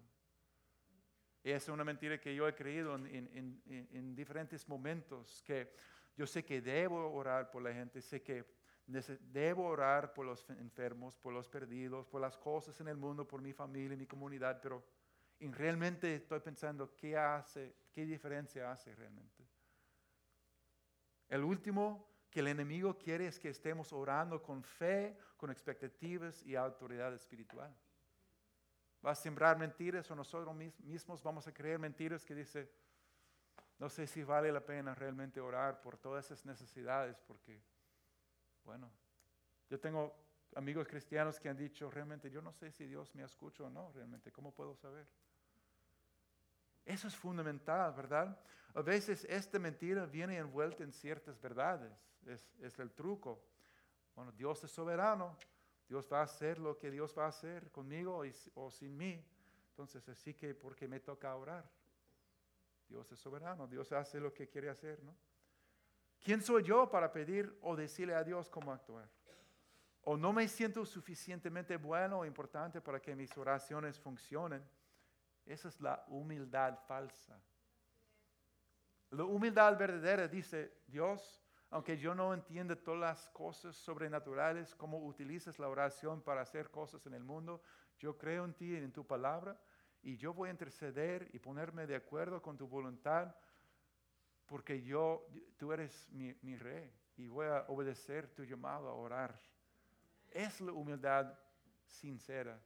Es una mentira que yo he creído en, diferentes momentos, que yo sé que debo orar por la gente, sé que debo orar por los enfermos, por los perdidos, por las cosas en el mundo, por mi familia, mi comunidad, pero realmente estoy pensando qué hace, qué diferencia hace realmente. El último que el enemigo quiere es que estemos orando con fe, con expectativas y autoridad espiritual. Va a sembrar mentiras o nosotros mismos vamos a creer mentiras que dice, no sé si vale la pena realmente orar por todas esas necesidades, porque, bueno, yo tengo amigos cristianos que han dicho, realmente yo no sé si Dios me escucha o no, realmente, ¿cómo puedo saber? Eso es fundamental, ¿verdad? A veces esta mentira viene envuelta en ciertas verdades es, el truco. Bueno, Dios es soberano, Dios va a hacer lo que Dios va a hacer conmigo o sin mí. Entonces, así que, porque me toca orar? Dios es soberano, Dios hace lo que quiere hacer, ¿no? ¿Quién soy yo para pedir o decirle a Dios cómo actuar? O no me siento suficientemente bueno o importante para que mis oraciones funcionen. Esa es la humildad falsa. La humildad verdadera dice, Dios, aunque yo no entienda todas las cosas sobrenaturales, cómo utilizas la oración para hacer cosas en el mundo, yo creo en ti y en tu palabra y yo voy a interceder y ponerme de acuerdo con tu voluntad porque yo, tú eres mi, mi rey y voy a obedecer tu llamado a orar. Es la humildad sincera.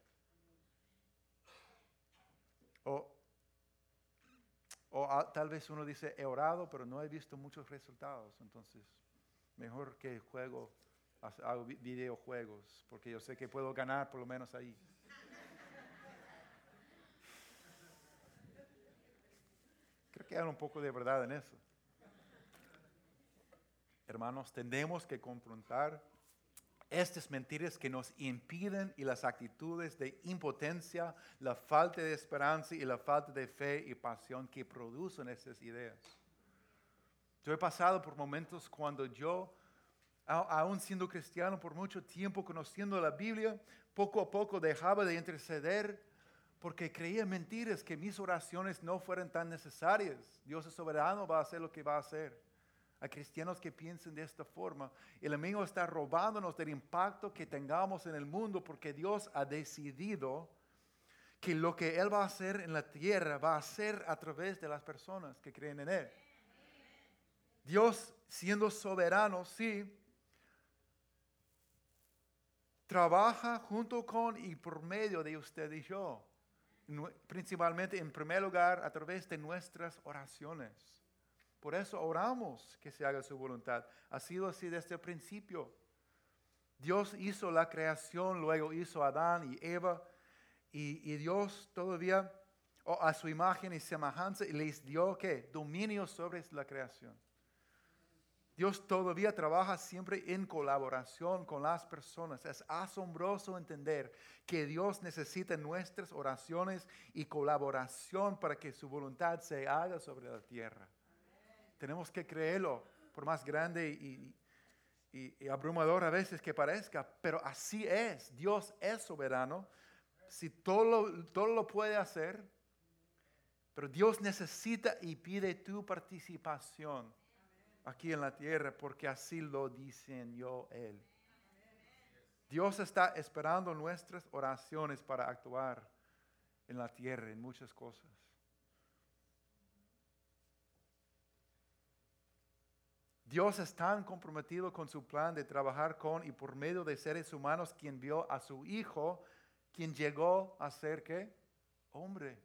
O, o tal vez uno dice, he orado, pero no he visto muchos resultados. Entonces, mejor que juego, hago videojuegos, porque yo sé que puedo ganar por lo menos ahí. Creo que hay un poco de verdad en eso. Hermanos, tenemos que confrontar estas mentiras que nos impiden y las actitudes de impotencia, la falta de esperanza y la falta de fe y pasión que producen esas ideas. Yo he pasado por momentos cuando yo, aún siendo cristiano por mucho tiempo, conociendo la Biblia, poco a poco dejaba de interceder porque creía mentiras que mis oraciones no fueran tan necesarias. Dios es soberano, va a hacer lo que va a hacer. Hay cristianos que piensan de esta forma. El enemigo está robándonos del impacto que tengamos en el mundo porque Dios ha decidido que lo que Él va a hacer en la tierra va a ser a través de las personas que creen en Él. Dios siendo soberano, sí, trabaja junto con y por medio de usted y yo, principalmente en primer lugar a través de nuestras oraciones. Por eso oramos que se haga su voluntad. Ha sido así desde el principio. Dios hizo la creación, luego hizo Adán y Eva, y, Dios todavía a su imagen y semejanza les dio que dominio sobre la creación. Dios todavía trabaja siempre en colaboración con las personas. Es asombroso entender que Dios necesita nuestras oraciones y colaboración para que su voluntad se haga sobre la tierra. Tenemos que creerlo, por más grande y, abrumador a veces que parezca, pero así es. Dios es soberano. Si todo todo lo puede hacer, pero Dios necesita y pide tu participación aquí en la tierra porque así lo diseñó Él. Dios está esperando nuestras oraciones para actuar en la tierra en muchas cosas. Dios es tan comprometido con su plan de trabajar con y por medio de seres humanos quien vio a su Hijo, quien llegó a ser qué? Hombre.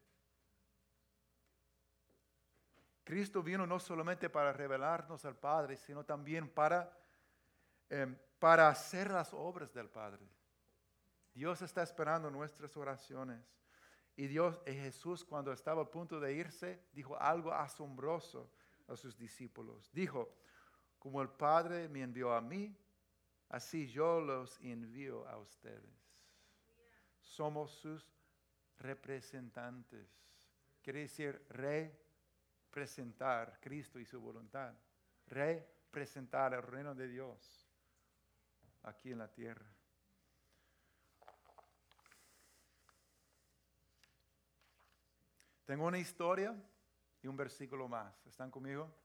Cristo vino no solamente para revelarnos al Padre, sino también para, em, para hacer las obras del Padre. Dios está esperando nuestras oraciones. Y Dios, y Jesús, cuando estaba a punto de irse, dijo algo asombroso a sus discípulos. Dijo, como el Padre me envió a mí, así yo los envío a ustedes. Somos sus representantes. Quiere decir rey presentar Cristo y su voluntad, representar el reino de Dios aquí en la tierra. Tengo una historia y un versículo más. ¿Están conmigo?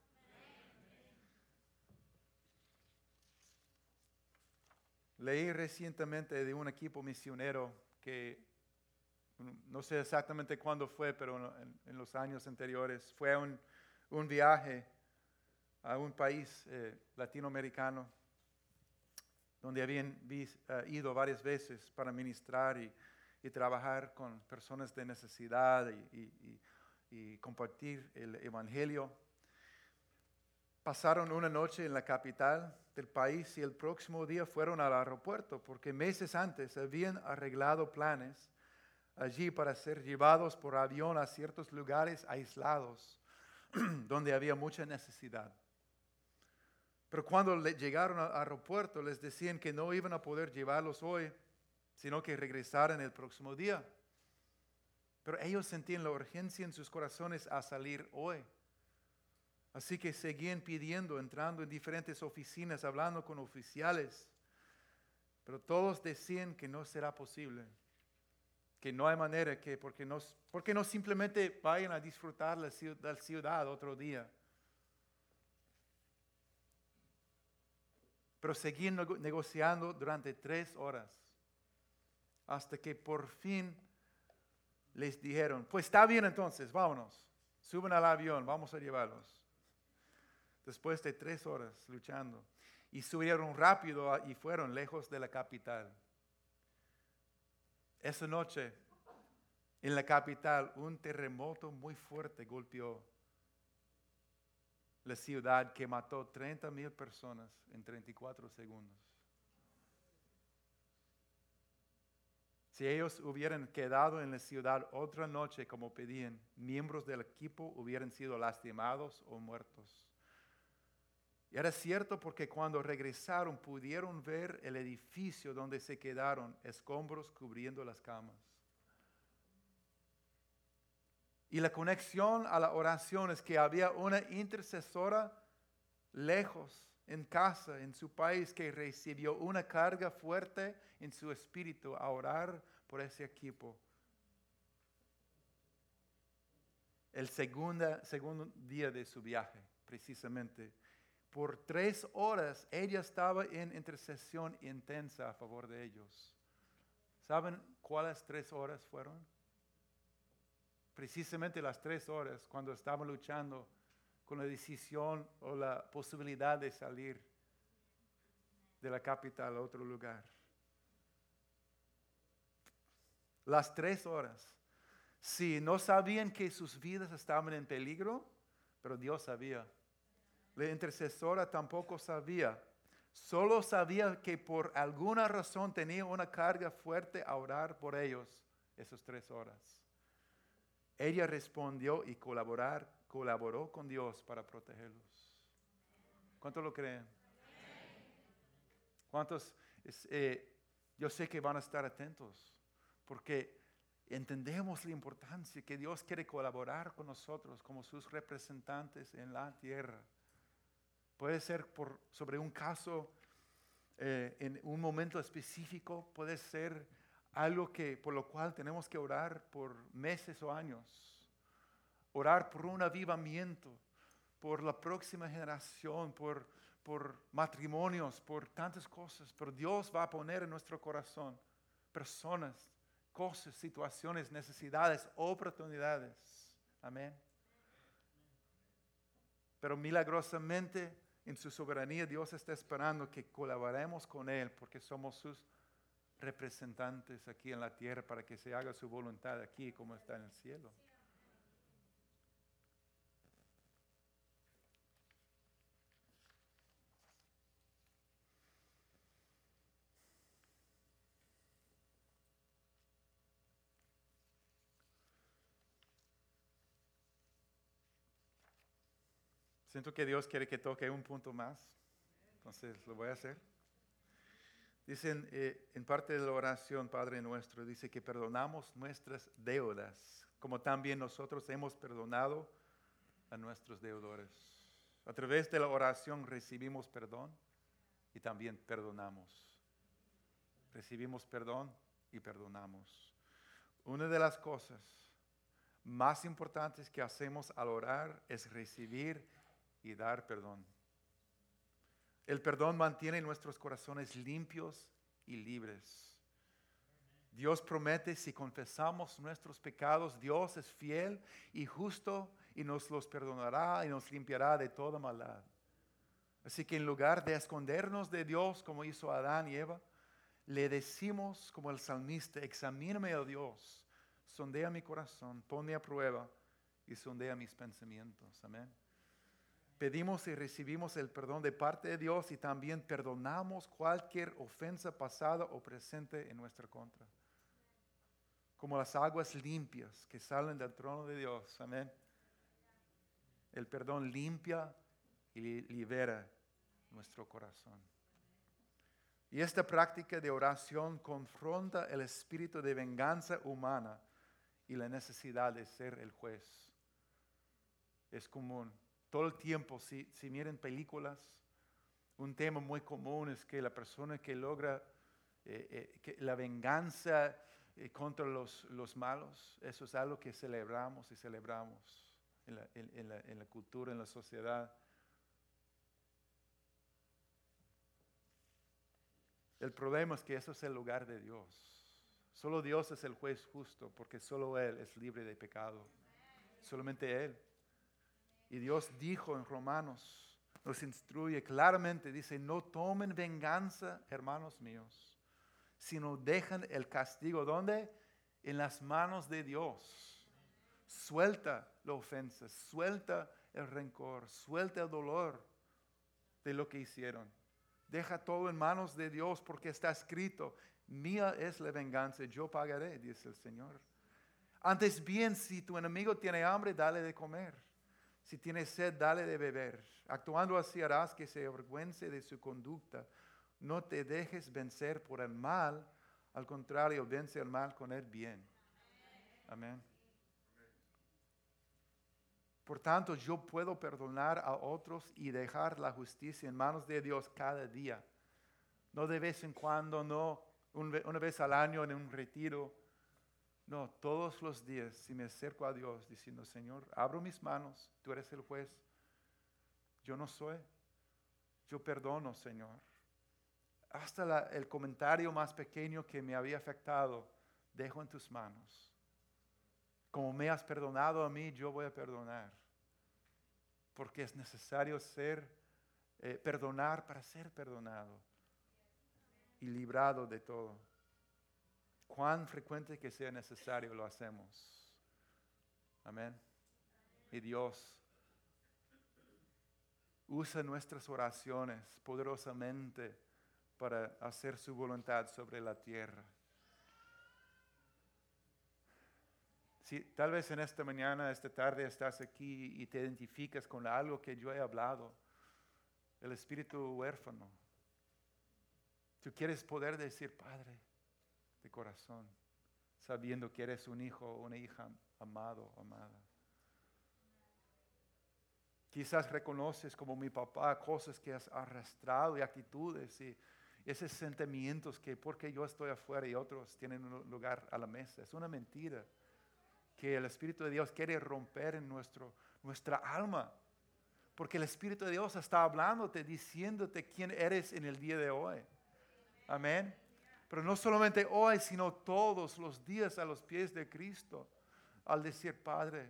Leí recientemente de un equipo misionero que no sé exactamente cuándo fue, pero en, los años anteriores, fue un, viaje a un país eh, latinoamericano donde habían eh, ido varias veces para ministrar y, trabajar con personas de necesidad y compartir el Evangelio. Pasaron una noche en la capital del país y el próximo día fueron al aeropuerto porque meses antes habían arreglado planes allí para ser llevados por avión a ciertos lugares aislados donde había mucha necesidad. Pero cuando llegaron al aeropuerto les decían que no iban a poder llevarlos hoy, sino que regresaran el próximo día. Pero ellos sentían la urgencia en sus corazones a salir hoy. Así que seguían pidiendo, entrando en diferentes oficinas, hablando con oficiales. Pero todos decían que no será posible que no hay manera que, porque no, porque no simplemente vayan a disfrutar la ciudad, ciudad otro día. Pero seguían negociando durante tres horas, hasta que por fin les dijeron, pues está bien entonces, vámonos, suben al avión, vamos a llevarlos. Después de tres horas luchando, y subieron rápido y fueron lejos de la capital. Esa noche, en la capital, un terremoto muy fuerte golpeó la ciudad que mató 30 mil personas en 34 segundos. Si ellos hubieran quedado en la ciudad otra noche como pedían, miembros del equipo hubieran sido lastimados o muertos. Y era cierto porque cuando regresaron pudieron ver el edificio donde se quedaron escombros cubriendo las camas. Y la conexión a la oración es que había una intercesora lejos, en casa, en su país, que recibió una carga fuerte en su espíritu a orar por ese equipo. El segundo, segundo día de su viaje, precisamente por tres horas ella estaba en intercesión intensa a favor de ellos. ¿Saben cuáles tres horas fueron? Precisamente las tres horas cuando estaban luchando con la decisión o la posibilidad de salir de la capital a otro lugar. Las tres horas. Sí, no sabían que sus vidas estaban en peligro, pero Dios sabía. La intercesora tampoco sabía. Solo sabía que por alguna razón tenía una carga fuerte a orar por ellos esas tres horas. Ella respondió y colaborar, colaboró con Dios para protegerlos. ¿Cuántos lo creen? ¿Cuántos? Eh, yo sé que van a estar atentos porque entendemos la importancia que Dios quiere colaborar con nosotros como sus representantes en la tierra. Puede ser por, sobre un caso eh, en un momento específico, puede ser algo que, por lo cual tenemos que orar por meses o años. Orar por un avivamiento, por la próxima generación, por, por matrimonios, por tantas cosas. Pero Dios va a poner en nuestro corazón personas, cosas, situaciones, necesidades, oportunidades. Amén. Pero milagrosamente en su soberanía Dios está esperando que colaboremos con Él porque somos sus representantes aquí en la tierra para que se haga su voluntad aquí como está en el cielo. Siento que Dios quiere que toque un punto más, entonces lo voy a hacer. Dicen eh, en parte de la oración, Padre nuestro, dice que perdonamos nuestras deudas, como también nosotros hemos perdonado a nuestros deudores. A través de la oración recibimos perdón y también perdonamos. Recibimos perdón y perdonamos. Una de las cosas más importantes que hacemos al orar es recibir y dar perdón. El perdón mantiene nuestros corazones limpios y libres. Dios promete si confesamos nuestros pecados, Dios es fiel y justo y nos los perdonará y nos limpiará de toda maldad. Así que en lugar de escondernos de Dios como hizo Adán y Eva, le decimos como el salmista, examíname, oh Dios, sondea mi corazón, ponme a prueba y sondea mis pensamientos. Amén pedimos y recibimos el perdón de parte de Dios y también perdonamos cualquier ofensa pasada o presente en nuestra contra. Como las aguas limpias que salen del trono de Dios. Amén. El perdón limpia y libera nuestro corazón. Y esta práctica de oración confronta el espíritu de venganza humana y la necesidad de ser el juez. Es común todo el tiempo, si, si miren películas, un tema muy común es que la persona que logra eh, eh, la venganza eh, contra los, los, malos, eso es algo que celebramos y celebramos en la, en, la, en la cultura, en la sociedad. El problema es que eso es el lugar de Dios. Solo Dios es el juez justo porque solo Él es libre de pecado. Solamente Él. Y Dios dijo en Romanos, nos instruye claramente, dice, no tomen venganza, hermanos míos, sino dejen el castigo. ¿Dónde? En las manos de Dios. Suelta la ofensa, suelta el rencor, suelta el dolor de lo que hicieron. Deja todo en manos de Dios porque está escrito, mía es la venganza, yo pagaré, dice el Señor. Antes bien, si tu enemigo tiene hambre, dale de comer. Si tiene sed, dale de beber. Actuando así harás que se avergüence de su conducta. No te dejes vencer por el mal, al contrario, vence el mal con el bien. Amén. Por tanto, yo puedo perdonar a otros y dejar la justicia en manos de Dios cada día. No de vez en cuando, no una vez al año en un retiro. No, todos los días, si me acerco a Dios diciendo, Señor, abro mis manos, tú eres el juez, yo no soy, yo perdono, Señor. Hasta el comentario más pequeño que me había afectado, dejo en tus manos. Como me has perdonado a mí, yo voy a perdonar. Porque es necesario ser, eh, perdonar para ser perdonado y librado de todo cuán frecuente que sea necesario lo hacemos. Amén. Y Dios usa nuestras oraciones poderosamente para hacer su voluntad sobre la tierra. Si tal vez en esta mañana, esta tarde estás aquí y te identificas con algo que yo he hablado, el espíritu huérfano. Tú quieres poder decir, Padre, de corazón, sabiendo que eres un hijo o una hija amado, amada. Quizás reconoces como mi papá cosas que has arrastrado y actitudes y esos sentimientos que porque yo estoy afuera y otros tienen un lugar a la mesa. Es una mentira que el Espíritu de Dios quiere romper en nuestro, nuestra alma. Porque el Espíritu de Dios está hablándote, diciéndote quién eres en el día de hoy. Amén. Pero no solamente hoy, sino todos los días a los pies de Cristo. Al decir, Padre,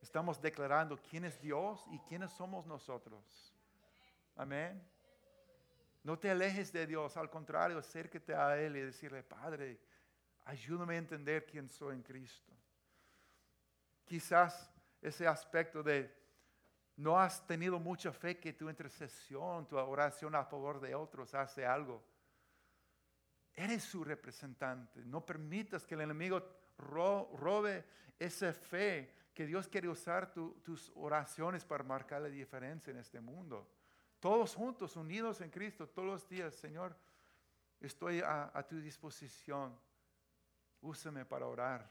estamos declarando quién es Dios y quiénes somos nosotros. Amén. No te alejes de Dios, al contrario, acércate a Él y decirle, Padre, ayúdame a entender quién soy en Cristo. Quizás ese aspecto de no has tenido mucha fe que tu intercesión, tu oración a favor de otros hace algo. Eres su representante. No permitas que el enemigo robe esa fe que Dios quiere usar tus oraciones para marcar la diferencia en este mundo. Todos juntos, unidos en Cristo, todos los días, Señor, estoy a, tu disposición. Úsame para orar,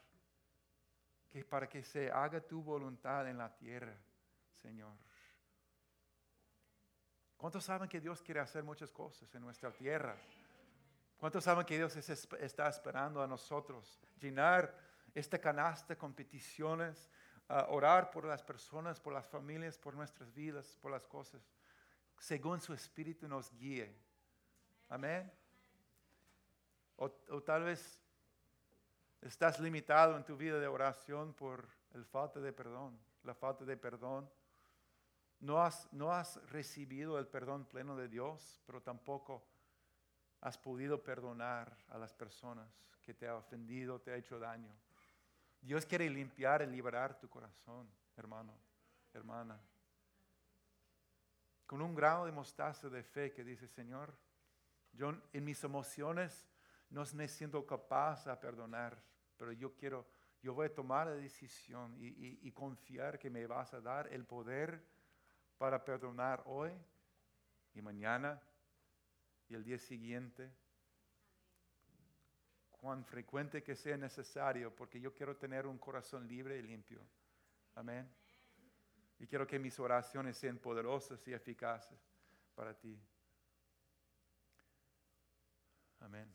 que para que se haga tu voluntad en la tierra, Señor. ¿Cuántos saben que Dios quiere hacer muchas cosas en nuestra tierra? ¿Cuántos saben que Dios está esperando a nosotros llenar esta canasta con peticiones, orar por las personas, por las familias, por nuestras vidas, por las cosas? según su espíritu nos guíe. Amén. O, tal vez estás limitado en tu vida de oración por el falta de perdón, la falta de perdón. No has, no has recibido el perdón pleno de Dios, pero tampoco has podido perdonar a las personas que te han ofendido, te ha hecho daño. Dios quiere limpiar y liberar tu corazón, hermano, hermana con un grado de mostaza de fe que dice, Señor, yo en mis emociones no me siento capaz de perdonar, pero yo quiero, yo voy a tomar la decisión y confiar que me vas a dar el poder para perdonar hoy y mañana y el día siguiente, cuán frecuente que sea necesario, porque yo quiero tener un corazón libre y limpio. Amén. Y quiero que mis oraciones sean poderosas y eficaces para ti. Amén.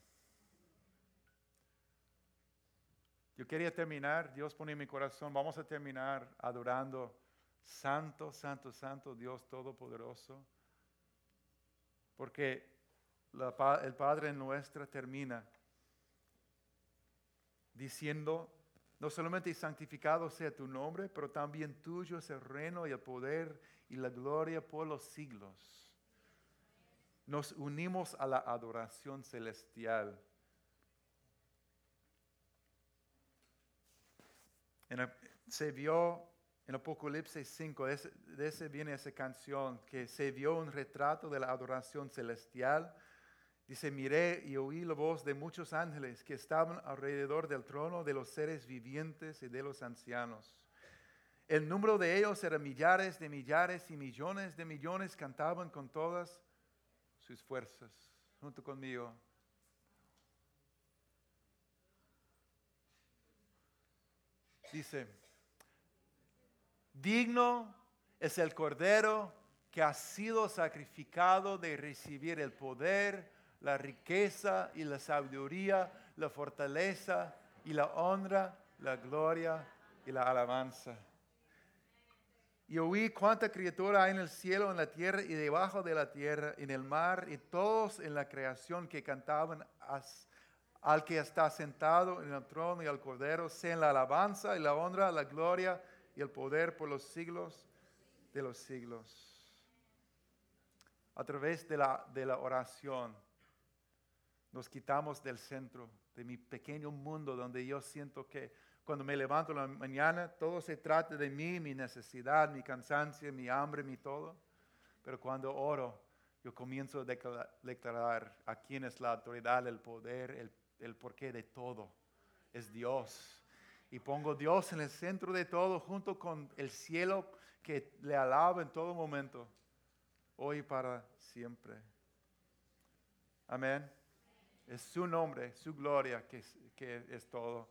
Yo quería terminar, Dios pone en mi corazón, vamos a terminar adorando Santo, Santo, Santo, Dios Todopoderoso. Porque el Padre nuestro termina diciendo, no solamente santificado sea tu nombre, pero también tuyo es el reino y el poder y la gloria por los siglos. Nos unimos a la adoración celestial. se vio en Apocalipsis 5, de ese viene esa canción, que se vio un retrato de la adoración celestial Dice, miré y oí la voz de muchos ángeles que estaban alrededor del trono de los seres vivientes y de los ancianos. El número de ellos era millares de millares y millones de millones cantaban con todas sus fuerzas, junto conmigo. Dice, digno es el cordero que ha sido sacrificado de recibir el poder, la riqueza y la sabiduría, la fortaleza y la honra, la gloria y la alabanza. Y oí cuánta criatura hay en el cielo, en la tierra y debajo de la tierra, en el mar y todos en la creación que cantaban al que está sentado en el trono y al cordero, sean la alabanza y la honra, la gloria y el poder por los siglos de los siglos. A través de la, de la oración nos quitamos del centro de mi pequeño mundo donde yo siento que cuando me levanto en la mañana todo se trata de mí, mi necesidad, mi cansancio, mi hambre, mi todo. Pero cuando oro, yo comienzo a declarar a quién es la autoridad, el poder, el, el porqué de todo. Es Dios. Y pongo Dios en el centro de todo junto con el cielo que le alaba en todo momento. hoy para siempre. Amén. Es su nombre, su gloria que es, que es todo.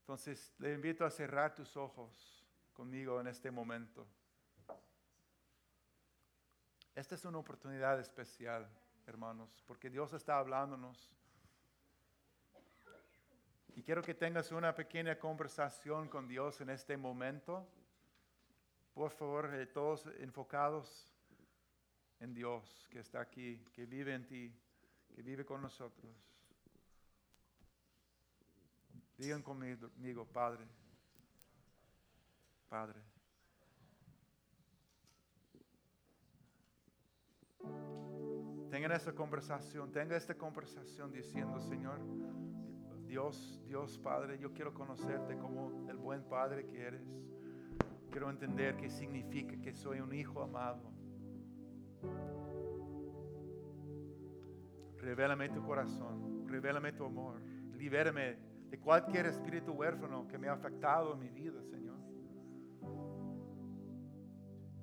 Entonces le invito a cerrar tus ojos conmigo en este momento. Esta es una oportunidad especial, hermanos, porque Dios está hablándonos. Y quiero que tengas una pequeña conversación con Dios en este momento. Por favor, eh, todos enfocados en Dios que está aquí, que vive en ti, que vive con nosotros. Digan conmigo, Padre, Padre. Tengan esta conversación, tenga esta conversación diciendo, Señor, Dios, Dios Padre, yo quiero conocerte como el buen Padre que eres. Quiero entender qué significa que soy un hijo amado. Revélame tu corazón, revélame tu amor, libérame de cualquier espíritu huérfano que me ha afectado en mi vida, Señor.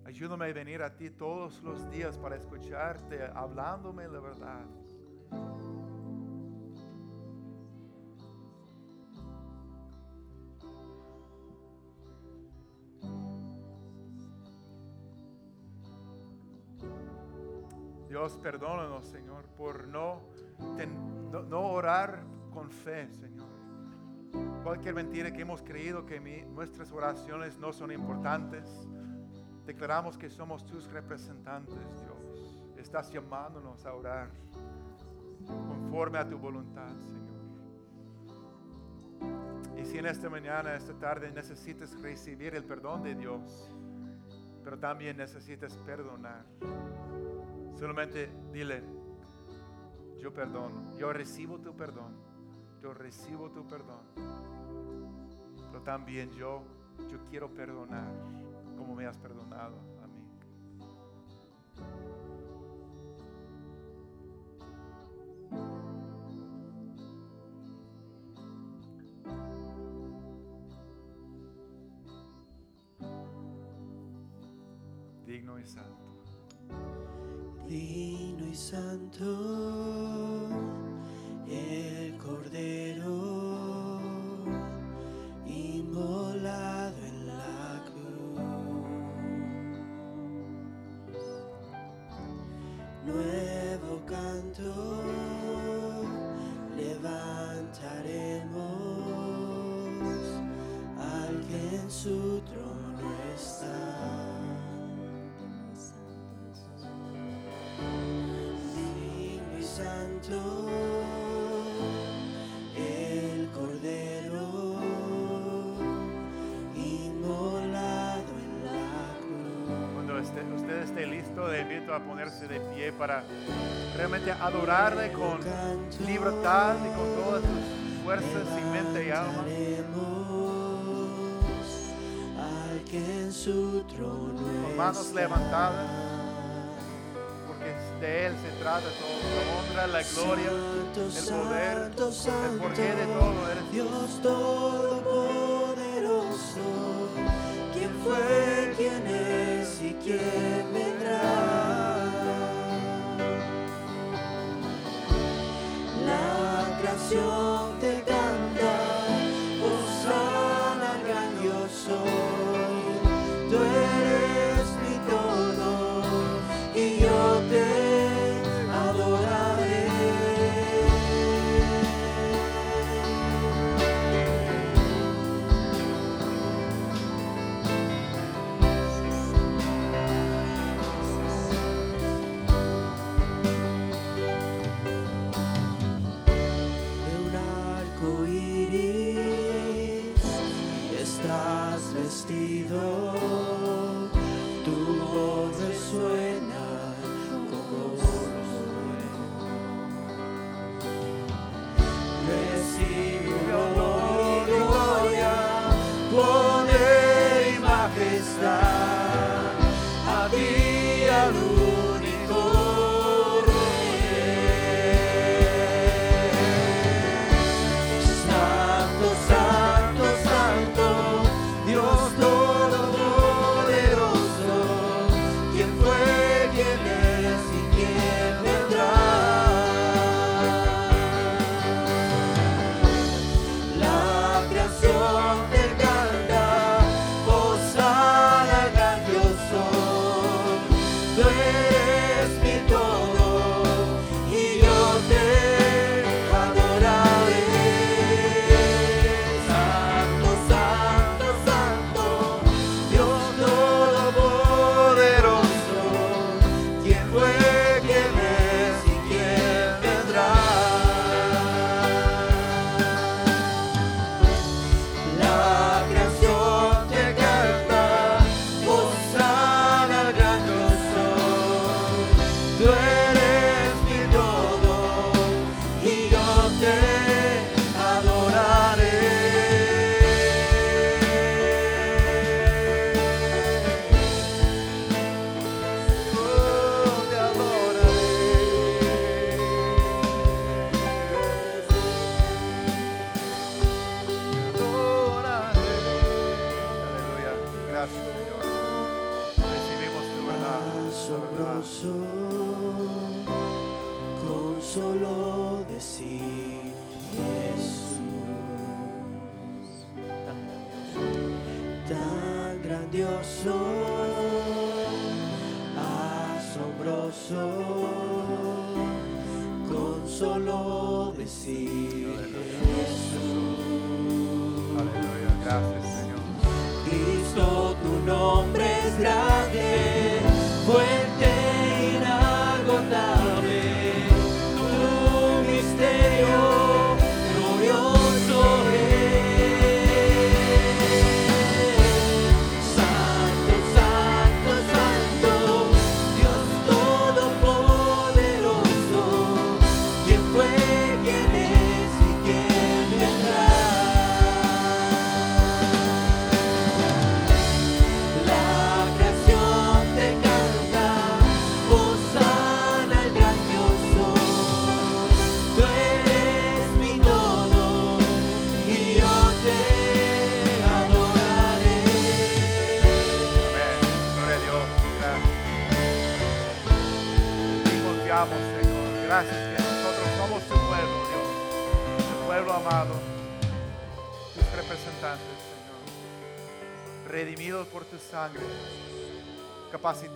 Ayúdame a venir a ti todos los días para escucharte, hablándome la verdad. Dios, perdónanos, Señor, por no, no, orar con fe, Señor. Cualquier mentira que hemos creído que nuestras oraciones no son importantes, declaramos que somos tus representantes, Dios. Estás llamándonos a orar conforme a tu voluntad, Señor. Y si en esta mañana, esta tarde necesitas recibir el perdón de Dios, pero también necesitas perdonar Solamente dile, yo perdono, yo recibo tu perdón, yo recibo tu perdón. Pero también yo, yo quiero perdonar como me has perdonado a mí. Digno y santo
divino y santo, el Cordero
a ponerse de pie para realmente adorarle con libertad y con todas sus fuerzas y mente y alma. Con manos levantadas de Él se trata todo, la honra, la gloria, el poder, el porqué de todo. Eres
Dios Todopoderoso, ¿quién fue, quién es y quién
Great.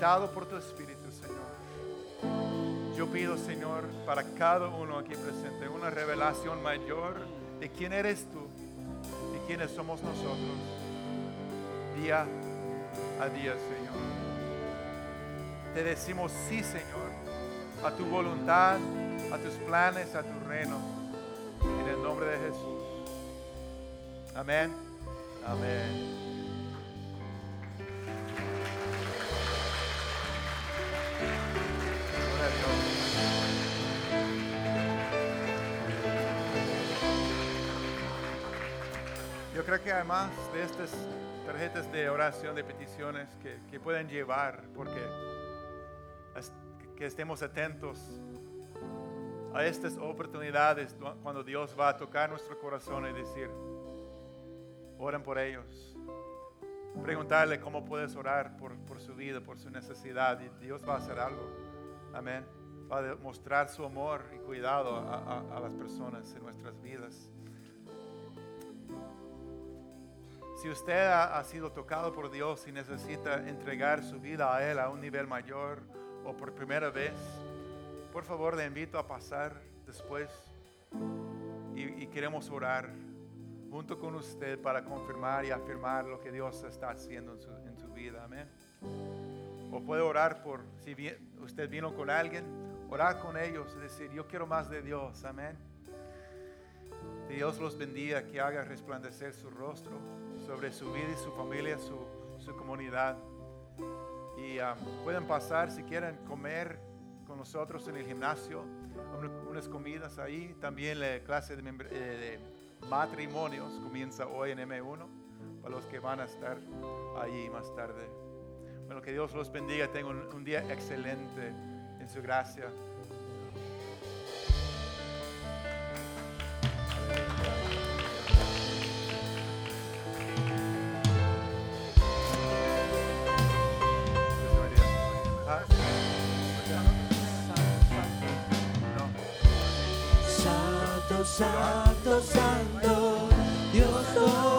Por tu Espíritu, Señor. Yo pido, Señor, para cada uno aquí presente una revelación mayor de quién eres tú y quiénes somos nosotros. Día a día, Señor. Te decimos sí, Señor, a tu voluntad, a tus planes, a tu reino. En el nombre de Jesús. Amén. Amén. Yo creo que además de estas tarjetas de oración, de peticiones que, pueden llevar, porque que estemos atentos a estas oportunidades cuando Dios va a tocar nuestro corazón y decir, oren por ellos. Preguntarle cómo puedes orar por, su vida, por su necesidad, y Dios va a hacer algo. Amén. Va a demostrar su amor y cuidado a- a las personas en nuestras vidas. Si usted ha, sido tocado por Dios y necesita entregar su vida a Él a un nivel mayor o por primera vez, por favor le invito a pasar después y, queremos orar junto con usted para confirmar y afirmar lo que Dios está haciendo en su, en su vida. Amén. O puede orar por, si vi- usted vino con alguien, orar con ellos y decir, yo quiero más de Dios. Amén. Dios los bendiga, que haga resplandecer su rostro sobre su vida y su familia, su, su comunidad. Y um, pueden pasar si quieren comer con nosotros en el gimnasio, un- unas comidas ahí. También la clase de, eh, de matrimonios comienza hoy en M1 para los que van a estar allí más tarde. Bueno, que Dios los bendiga. Tengan un, un día excelente en su gracia.
Santo, santo, Dios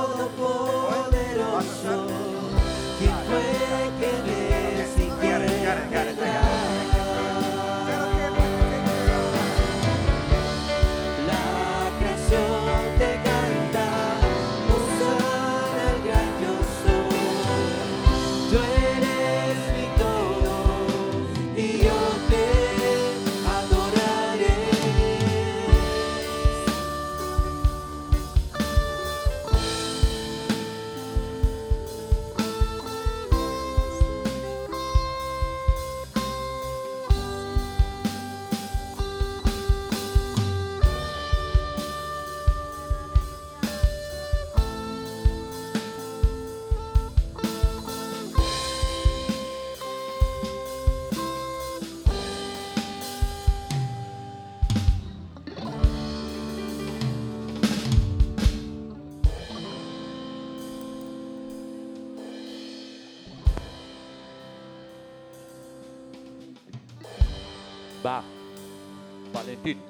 Va. Valentín.